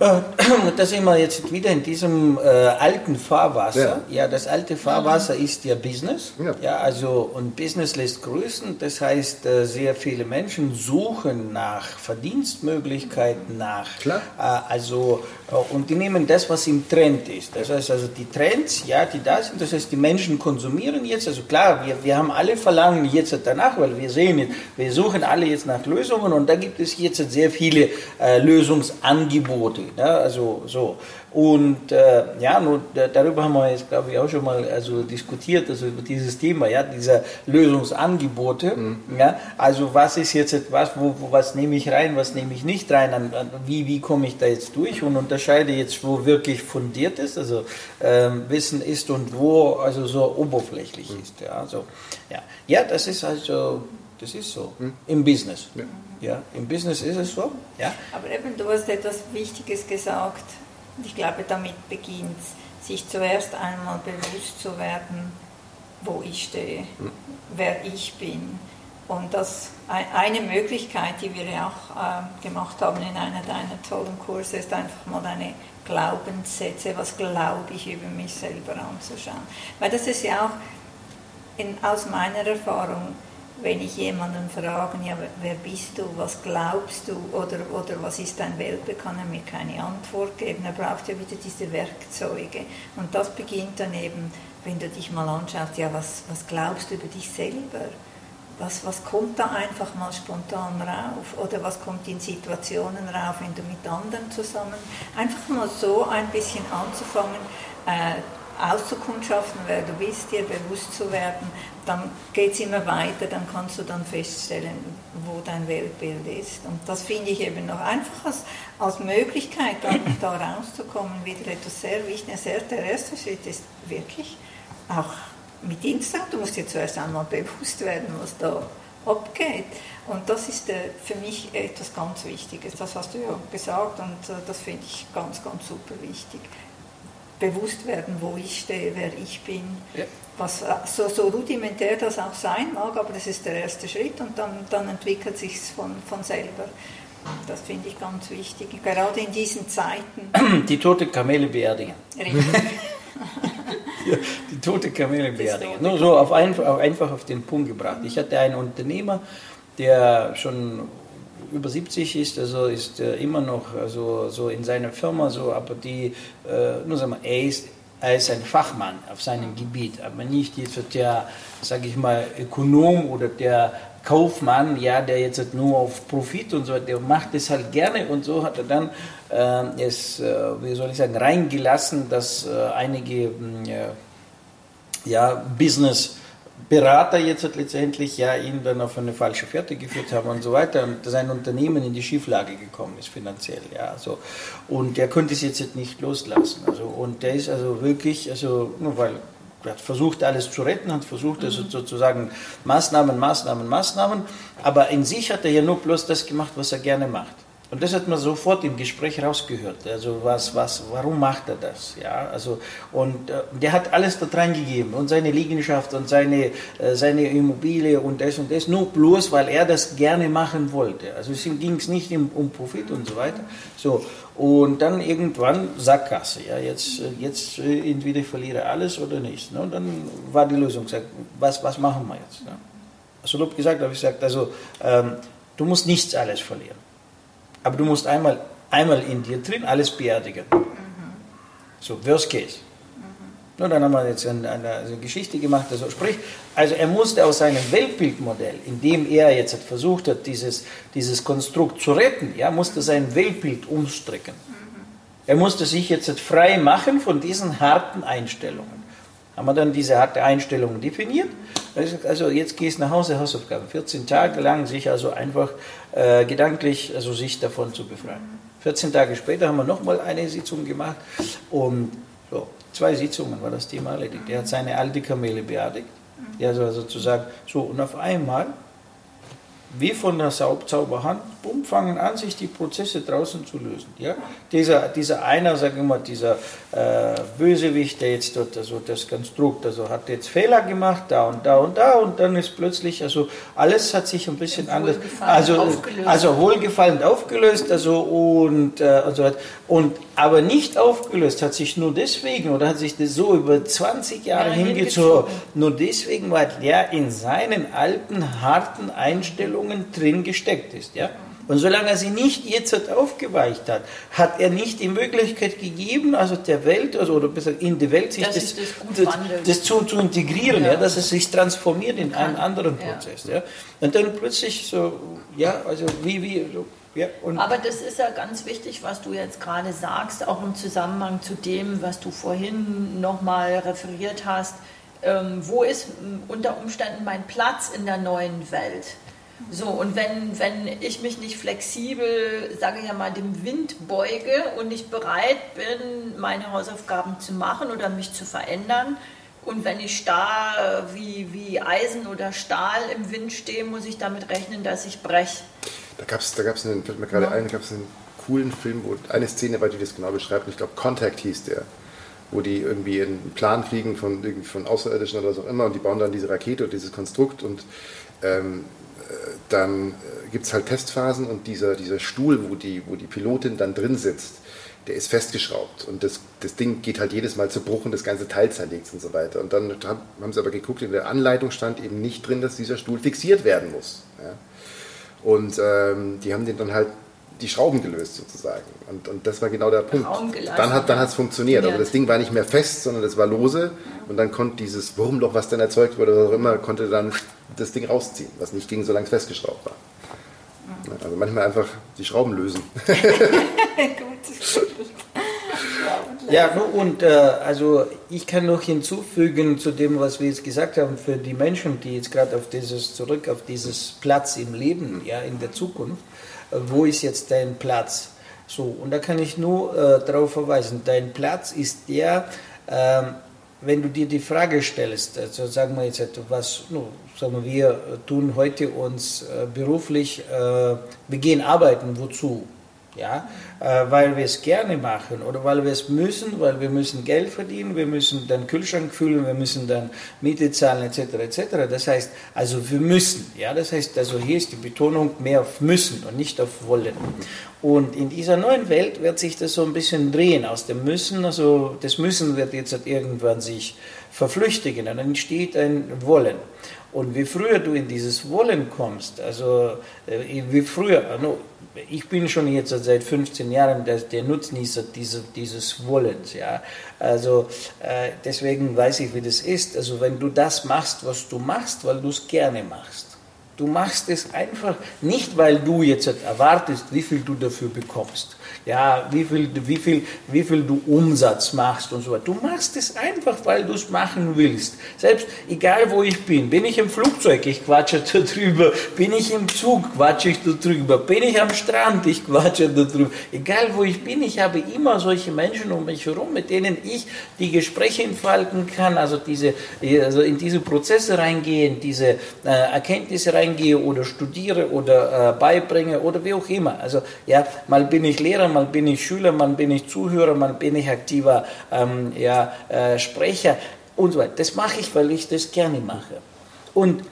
Äh, <clears throat> da sind wir jetzt wieder in diesem äh, alten Fahrwasser. Ja. ja. das alte Fahrwasser ist ja Business. Ja. ja. also und Business lässt grüßen. Das heißt, äh, sehr viele Menschen suchen nach Verdienstmöglichkeiten, nach. Klar. Äh, also und die nehmen das, was im Trend ist. Das heißt also die Trends, ja, die da sind. Das heißt, die Menschen konsumieren jetzt. Also klar, wir, wir haben alle Verlangen jetzt danach, weil wir sehen, wir suchen alle jetzt nach Lösungen und da gibt es jetzt sehr viele äh, Lösungsangebote. Ja, also so. Und äh, ja, nur darüber haben wir jetzt, glaube ich, auch schon mal also diskutiert, also über dieses Thema, ja, diese Lösungsangebote. Mhm. Ja, also was ist jetzt etwas, wo, wo, was nehme ich rein, was nehme ich nicht rein, an, an, wie, wie komme ich da jetzt durch und unterscheide jetzt, wo wirklich fundiert ist, also ähm, Wissen ist und wo also so oberflächlich mhm. ist. Ja, also, ja. ja, das ist also das ist so. Hm? Im Business. Ja. ja. Im Business ist es so. Ja. Aber eben, du hast etwas Wichtiges gesagt. Und ich glaube, damit beginnt es, sich zuerst einmal bewusst zu werden, wo ich stehe, wer ich bin. Und das eine Möglichkeit, die wir ja auch äh, gemacht haben in einer deiner tollen Kurse, ist einfach mal deine Glaubenssätze, was glaube ich über mich selber anzuschauen. Weil das ist ja auch in, aus meiner Erfahrung wenn ich jemanden frage, ja, wer bist du, was glaubst du oder, oder was ist dein Weltbild, kann er mir keine Antwort geben. Er braucht ja wieder diese Werkzeuge. Und das beginnt dann eben, wenn du dich mal anschaust, ja, was, was glaubst du über dich selber? Was, was kommt da einfach mal spontan rauf? Oder was kommt in Situationen rauf, wenn du mit anderen zusammen, einfach mal so ein bisschen anzufangen, äh, auszukundschaften, wer du bist, dir bewusst zu werden, dann geht es immer weiter, dann kannst du dann feststellen, wo dein Weltbild ist. Und das finde ich eben noch einfach als, als Möglichkeit, dann da rauszukommen, wieder etwas sehr Wichtiges. Der erste Schritt ist wirklich auch mit Instagram, du musst dir zuerst einmal bewusst werden, was da abgeht. Und das ist äh, für mich etwas ganz Wichtiges. Das hast du ja gesagt und äh, das finde ich ganz, ganz super wichtig bewusst werden, wo ich stehe, wer ich bin. Ja. Was, äh, so, so, rudimentär das auch sein mag, aber das ist der erste Schritt und dann, dann entwickelt sich es von, von selber. Das finde ich ganz wichtig, gerade in diesen Zeiten. <clears throat> Die tote Kamele beerdigen. Richtig. <laughs> ja, die tote Kamele beerdigen. Nur so auf einfach, einfach auf den Punkt gebracht. Ich hatte einen Unternehmer, der schon über 70 ist, also ist äh, immer noch also, so in seiner Firma so, aber die, äh, nur sagen wir, er ist, er ist ein Fachmann auf seinem Gebiet, aber nicht jetzt der, sage ich mal, Ökonom oder der Kaufmann, ja, der jetzt nur auf Profit und so, der macht es halt gerne und so hat er dann äh, es, äh, wie soll ich sagen, reingelassen, dass äh, einige hm, ja, Business Berater jetzt hat letztendlich ja ihn dann auf eine falsche Fährte geführt haben und so weiter und sein Unternehmen in die Schieflage gekommen ist finanziell, ja, so. Und der konnte es jetzt nicht loslassen, also, und der ist also wirklich, also, nur weil er hat versucht, alles zu retten, hat versucht, also sozusagen Maßnahmen, Maßnahmen, Maßnahmen, aber in sich hat er ja nur bloß das gemacht, was er gerne macht. Und das hat man sofort im Gespräch rausgehört. Also was, was, warum macht er das? Ja, also und äh, der hat alles da reingegeben und seine Liegenschaft und seine, äh, seine Immobilie und das und das, nur bloß, weil er das gerne machen wollte. Also es ging es nicht um, um Profit und so weiter. So und dann irgendwann Sackgasse. Ja, jetzt, jetzt äh, entweder ich verliere alles oder nichts. Ne? Und dann war die Lösung, gesagt, was, was machen wir jetzt? Ne? Also gesagt, habe ich gesagt, also ähm, du musst nichts alles verlieren. Aber du musst einmal, einmal in dir drin alles beerdigen. Mhm. So, Worst Case. Mhm. Und dann haben wir jetzt eine, eine, Geschichte gemacht. Also sprich, also er musste aus seinem Weltbildmodell, in dem er jetzt versucht hat, dieses, dieses Konstrukt zu retten, ja, musste sein Weltbild umstricken. Mhm. Er musste sich jetzt frei machen von diesen harten Einstellungen. Haben wir dann diese harte Einstellung definiert. Also jetzt gehst du nach Hause, Hausaufgaben. 14 Tage lang sich also einfach äh, gedanklich, also sich davon zu befreien. 14 Tage später haben wir nochmal eine Sitzung gemacht und so, zwei Sitzungen war das Thema erledigt. Er hat seine alte Kamele beerdigt. Er also sozusagen so und auf einmal wie von der Zauberhand, bumm, fangen an, sich die Prozesse draußen zu lösen. Ja? Dieser, dieser einer, sagen wir mal, dieser äh, Bösewicht, der jetzt dort, also das Konstrukt, also hat jetzt Fehler gemacht, da und da und da, und dann ist plötzlich, also alles hat sich ein bisschen anders, also, aufgelöst. also wohlgefallend aufgelöst, also und, äh, und so weiter. Und aber nicht aufgelöst hat sich nur deswegen, oder hat sich das so über 20 Jahre ja, hingezogen, nur deswegen, weil er in seinen alten, harten Einstellungen drin gesteckt ist. Ja? Und solange er sie nicht jetzt aufgeweicht hat, hat er nicht die Möglichkeit gegeben, also der Welt, also, oder besser in die Welt, sich das, das, das, das, zu, zu integrieren, ja. ja. dass es sich transformiert in einen anderen Prozess. Ja. Und dann plötzlich so, ja, also wie, wie, so, ja, Aber das ist ja ganz wichtig, was du jetzt gerade sagst, auch im Zusammenhang zu dem, was du vorhin nochmal referiert hast. Ähm, wo ist unter Umständen mein Platz in der neuen Welt? So, und wenn, wenn ich mich nicht flexibel, sage ich ja mal, dem Wind beuge und nicht bereit bin, meine Hausaufgaben zu machen oder mich zu verändern, und wenn ich starr wie, wie Eisen oder Stahl im Wind stehe, muss ich damit rechnen, dass ich breche. Da gab es, da gab's einen, fällt mir gerade ja. ein, gab es einen coolen Film, wo eine Szene war, die das genau beschreibt. Ich glaube, Contact hieß der. Wo die irgendwie einen Plan fliegen von, von Außerirdischen oder was auch immer und die bauen dann diese Rakete und dieses Konstrukt und ähm, äh, dann äh, gibt es halt Testphasen und dieser, dieser Stuhl, wo die, wo die Pilotin dann drin sitzt, der ist festgeschraubt und das, das Ding geht halt jedes Mal zu Bruch und das ganze Teil zerlegt und so weiter. Und dann haben sie aber geguckt, in der Anleitung stand eben nicht drin, dass dieser Stuhl fixiert werden muss. Ja. Und ähm, die haben den dann halt die Schrauben gelöst sozusagen. Und, und das war genau der Punkt. Dann hat dann es funktioniert. Aber das Ding war nicht mehr fest, sondern es war lose. Und dann konnte dieses Wurmloch, was dann erzeugt wurde, oder auch immer, konnte dann das Ding rausziehen, was nicht ging, solange es festgeschraubt war. Also manchmal einfach die Schrauben lösen. <laughs> <laughs> Ja, und äh, also ich kann noch hinzufügen zu dem, was wir jetzt gesagt haben, für die Menschen, die jetzt gerade auf dieses zurück auf dieses Platz im Leben, ja, in der Zukunft, äh, wo ist jetzt dein Platz? So, und da kann ich nur äh, darauf verweisen, dein Platz ist der, äh, wenn du dir die Frage stellst, also sagen wir jetzt, was, no, sagen wir, wir tun heute uns äh, beruflich, äh, wir gehen arbeiten, wozu? Ja, äh, weil wir es gerne machen oder weil wir es müssen, weil wir müssen Geld verdienen, wir müssen dann Kühlschrank füllen, wir müssen dann Miete zahlen etc. etc. Das heißt, also wir müssen, ja, das heißt, also hier ist die Betonung mehr auf müssen und nicht auf wollen. Und in dieser neuen Welt wird sich das so ein bisschen drehen aus dem Müssen. Also das Müssen wird jetzt halt irgendwann sich verflüchtigen dann entsteht ein Wollen. Und wie früher du in dieses Wollen kommst, also äh, wie früher, ich bin schon jetzt seit 15 Jahren der, der Nutznießer diese, dieses Wollens, ja. Also äh, deswegen weiß ich, wie das ist. Also wenn du das machst, was du machst, weil du es gerne machst. Du machst es einfach nicht, weil du jetzt erwartest, wie viel du dafür bekommst ja, wie viel, wie viel, wie viel du Umsatz machst und so weiter. Du machst es einfach, weil du es machen willst. Selbst egal wo ich bin, bin ich im Flugzeug, ich quatsche <laughs> darüber, bin ich im Zug, quatsche ich darüber, bin ich am Strand, ich quatsche darüber. Egal wo ich bin, ich habe immer solche Menschen um mich herum, mit denen ich die Gespräche entfalten kann, also, diese, also in diese Prozesse reingehen, diese äh, Erkenntnisse reingehe oder studiere oder äh, beibringe oder wie auch immer. Also ja, mal bin ich Lehrer, mal bin ich Schüler, mal bin ich Zuhörer, mal bin ich aktiver ähm, ja, äh, Sprecher und so weiter. Das mache ich, weil ich das gerne mache. Und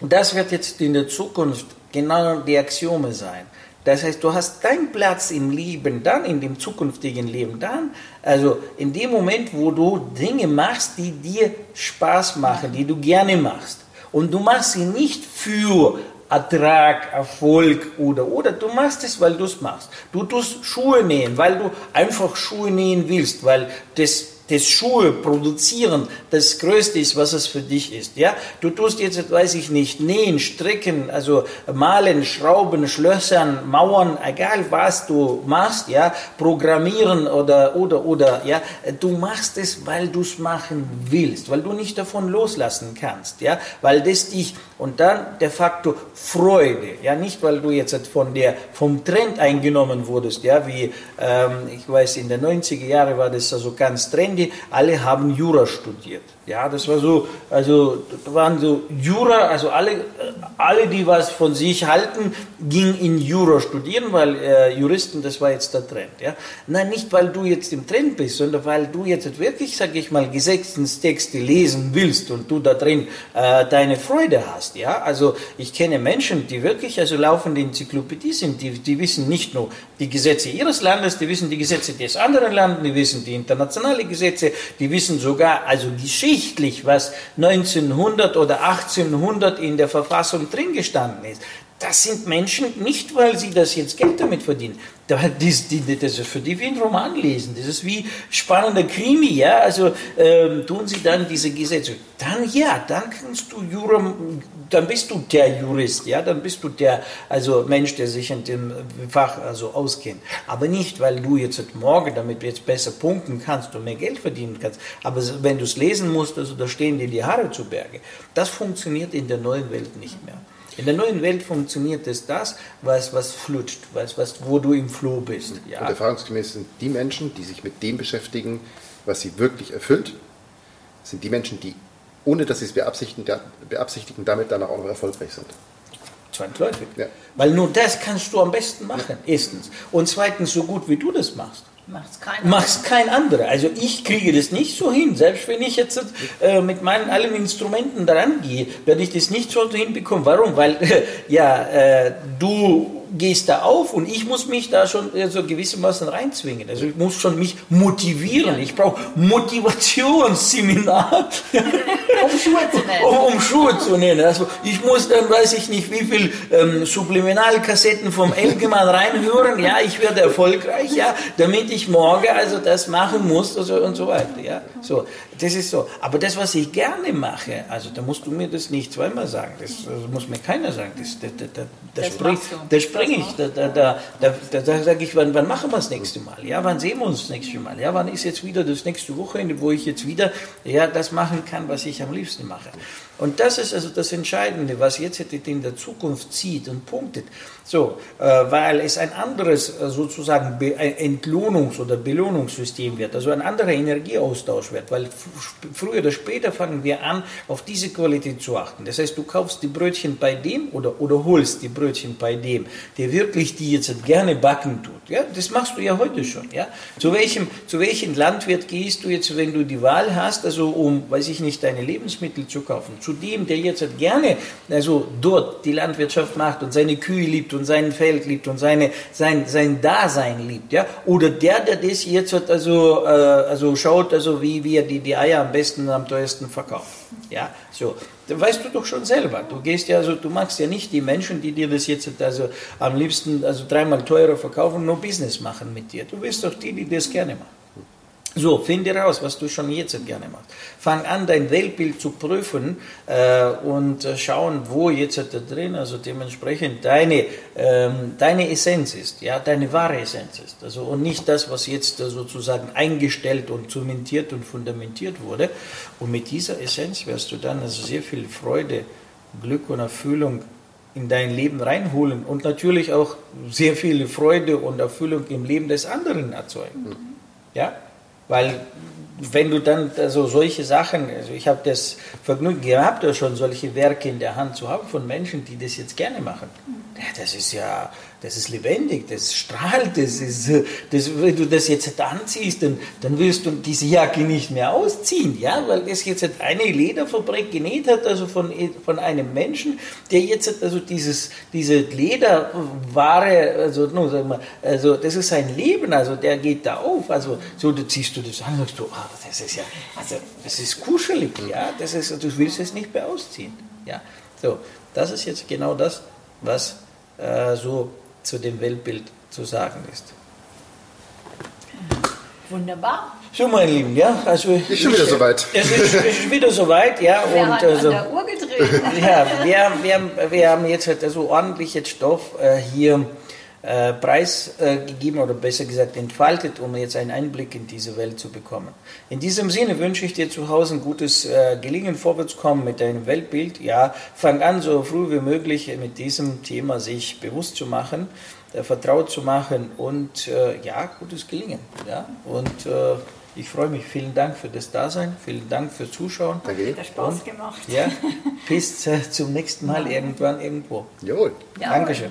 das wird jetzt in der Zukunft genau die Axiome sein. Das heißt, du hast deinen Platz im Leben dann, in dem zukünftigen Leben dann, also in dem Moment, wo du Dinge machst, die dir Spaß machen, die du gerne machst. Und du machst sie nicht für Ertrag, Erfolg oder oder. Du machst es, weil du es machst. Du tust Schuhe nähen, weil du einfach Schuhe nähen willst, weil das das Schuhe produzieren das Größte ist, was es für dich ist. Ja, du tust jetzt, weiß ich nicht, nähen, stricken, also malen, schrauben, schlössern, Mauern, egal was du machst, ja, programmieren oder oder oder, ja, du machst es, weil du es machen willst, weil du nicht davon loslassen kannst, ja, weil das dich und dann der Faktor Freude, ja, nicht weil du jetzt von der vom Trend eingenommen wurdest, ja, wie ähm, ich weiß in den 90er Jahren war das also ganz trendy Freunde, alle haben Jura studiert. Ja, das war so, also waren so Jura, also alle, alle, die was von sich halten, gingen in Jura studieren, weil äh, Juristen, das war jetzt der Trend. Ja, nein, nicht weil du jetzt im Trend bist, sondern weil du jetzt wirklich, sage ich mal, Gesetzestexte lesen willst und du da drin äh, deine Freude hast. Ja, also ich kenne Menschen, die wirklich also laufende Enzyklopädie sind, die, die wissen nicht nur die Gesetze ihres Landes, die wissen die Gesetze des anderen Landes, die wissen die internationale Gesetze, die wissen sogar also Geschichte geschichtlich, was 1900 oder 1800 in der Verfassung drin gestanden ist. Das sind Menschen, nicht weil sie das jetzt Geld damit verdienen, das, ist für die wie ein Roman lesen, das ist wie spannender Krimi, ja, also ähm, tun sie dann diese Gesetze, dann ja, dann kannst du Jura, dann bist du der Jurist, ja, dann bist du der, also Mensch, der sich in dem Fach also auskennt, aber nicht, weil du jetzt morgen damit jetzt besser punkten kannst und mehr Geld verdienen kannst, aber wenn du es lesen musst, also da stehen dir die Haare zu Berge, das funktioniert in der neuen Welt nicht mehr. In der neuen Welt funktioniert es das, was, was flutscht, was, was, wo du im Flow bist. Ja. Und erfahrungsgemäß sind die Menschen, die sich mit dem beschäftigen, was sie wirklich erfüllt, sind die Menschen, die, ohne dass sie es beabsichtigen, beabsichtigen damit danach auch noch erfolgreich sind. Zwangsläufig. Ja. Weil nur das kannst du am besten machen, erstens. Und zweitens, so gut wie du das machst. Macht's kein, Macht's kein anderer. Also ich kriege das nicht so hin. Selbst wenn ich jetzt äh, mit meinen allen Instrumenten daran gehe, werde ich das nicht so hinbekommen. Warum? Weil äh, <laughs> ja, äh, du gehst da auf und ich muss mich da schon äh, so gewissermaßen reinzwingen. Also ich muss schon mich motivieren. Ich brauche Motivationsseminar, <laughs> um Schuhe zu nennen. Um, um, Schuhe zu nennen. Also ich muss dann, weiß ich nicht, wie viel ähm, Subliminalkassetten vom Elgemann reinhören. Ja, ich werde erfolgreich, ja, damit ich morgen also das machen muss also und so weiter. Ja, so. Das ist so. Aber das, was ich gerne mache, also da musst du mir das nicht zweimal sagen. Das, das muss mir keiner sagen. Das, das, das, das, das, spring, das springe ich. Da, da, da, da, da, da sage ich, wann, wann machen wir das nächste Mal? Ja, wann sehen wir uns das nächste Mal? Ja, wann ist jetzt wieder das nächste Wochenende, wo ich jetzt wieder ja, das machen kann, was ich am liebsten mache? Und das ist also das Entscheidende, was jetzt in der Zukunft zieht und punktet. So, äh, weil es ein anderes äh, sozusagen Be Entlohnungs- oder Belohnungssystem wird, also ein anderer Energieaustausch wird, weil früher oder später fangen wir an, auf diese Qualität zu achten. Das heißt, du kaufst die Brötchen bei dem oder, oder holst die Brötchen bei dem, der wirklich die jetzt gerne backen tut. Ja, das machst du ja heute schon. Ja, zu welchem, zu welchem Landwirt gehst du jetzt, wenn du die Wahl hast, also um, weiß ich nicht, deine Lebensmittel zu kaufen? Zu dem, der jetzt gerne, also dort die Landwirtschaft macht und seine Kühe liebt und sein Feld liebt und seine, sein, sein Dasein liebt, ja? Oder der, der das jetzt also, äh, also schaut, also wie, er die, die Eier am besten, am teuersten verkauft. Ja, so. Weißt du doch schon selber. Du gehst ja, also, du magst ja nicht die Menschen, die dir das jetzt also am liebsten also dreimal teurer verkaufen, nur Business machen mit dir. Du bist doch die, die das gerne machen. So, finde raus, was du schon jetzt gerne machst. Fang an, dein Weltbild zu prüfen äh, und äh, schauen, wo jetzt da drin, also dementsprechend deine, ähm, deine Essenz ist, ja, deine wahre Essenz ist. Also, und nicht das, was jetzt sozusagen eingestellt und zementiert und fundamentiert wurde. Und mit dieser Essenz wirst du dann also sehr viel Freude, Glück und Erfüllung in dein Leben reinholen und natürlich auch sehr viel Freude und Erfüllung im Leben des anderen erzeugen. Ja? Weil wenn du dann also solche Sachen, also ich habe das Vergnügen gehabt, schon solche Werke in der Hand zu haben von Menschen, die das jetzt gerne machen. Ja, das ist ja, das ist lebendig, das strahlt, das ist, das, wenn du das jetzt anziehst, dann, dann wirst du diese Jacke nicht mehr ausziehen, ja, weil das jetzt eine Lederfabrik genäht hat, also von, von einem Menschen, der jetzt also dieses, diese Lederware, also, no, sag mal, also das ist sein Leben, also der geht da auf, also so, du ziehst du das an, sagst du, ah, das ist ja, also das ist kuschelig, ja, das ist, du willst es nicht mehr ausziehen, ja, so, das ist jetzt genau das, was äh, so zu dem Weltbild zu sagen ist. Wunderbar. So, meine Lieben, ja, also ist schon wieder soweit. Es ist, es ist wieder soweit, ja. Wer und hat also, an der Uhr gedreht? <laughs> ja, wir, wir, wir haben jetzt halt also ordentlich jetzt Stoff äh, hier äh, preisgegeben äh, oder besser gesagt entfaltet, um jetzt einen Einblick in diese Welt zu bekommen. In diesem Sinne wünsche ich dir zu Hause ein gutes äh, Gelingen, vorwärtskommen mit deinem Weltbild. Ja, fang an, so früh wie möglich mit diesem Thema sich bewusst zu machen, äh, vertraut zu machen und ja, gutes Gelingen. Ja, und ich freue mich. Vielen Dank für das Dasein. Vielen Dank fürs Zuschauen. Danke. Hat Spaß gemacht. Ja, <laughs> bis zum nächsten Mal irgendwann irgendwo. Jawohl. Ja. Dankeschön.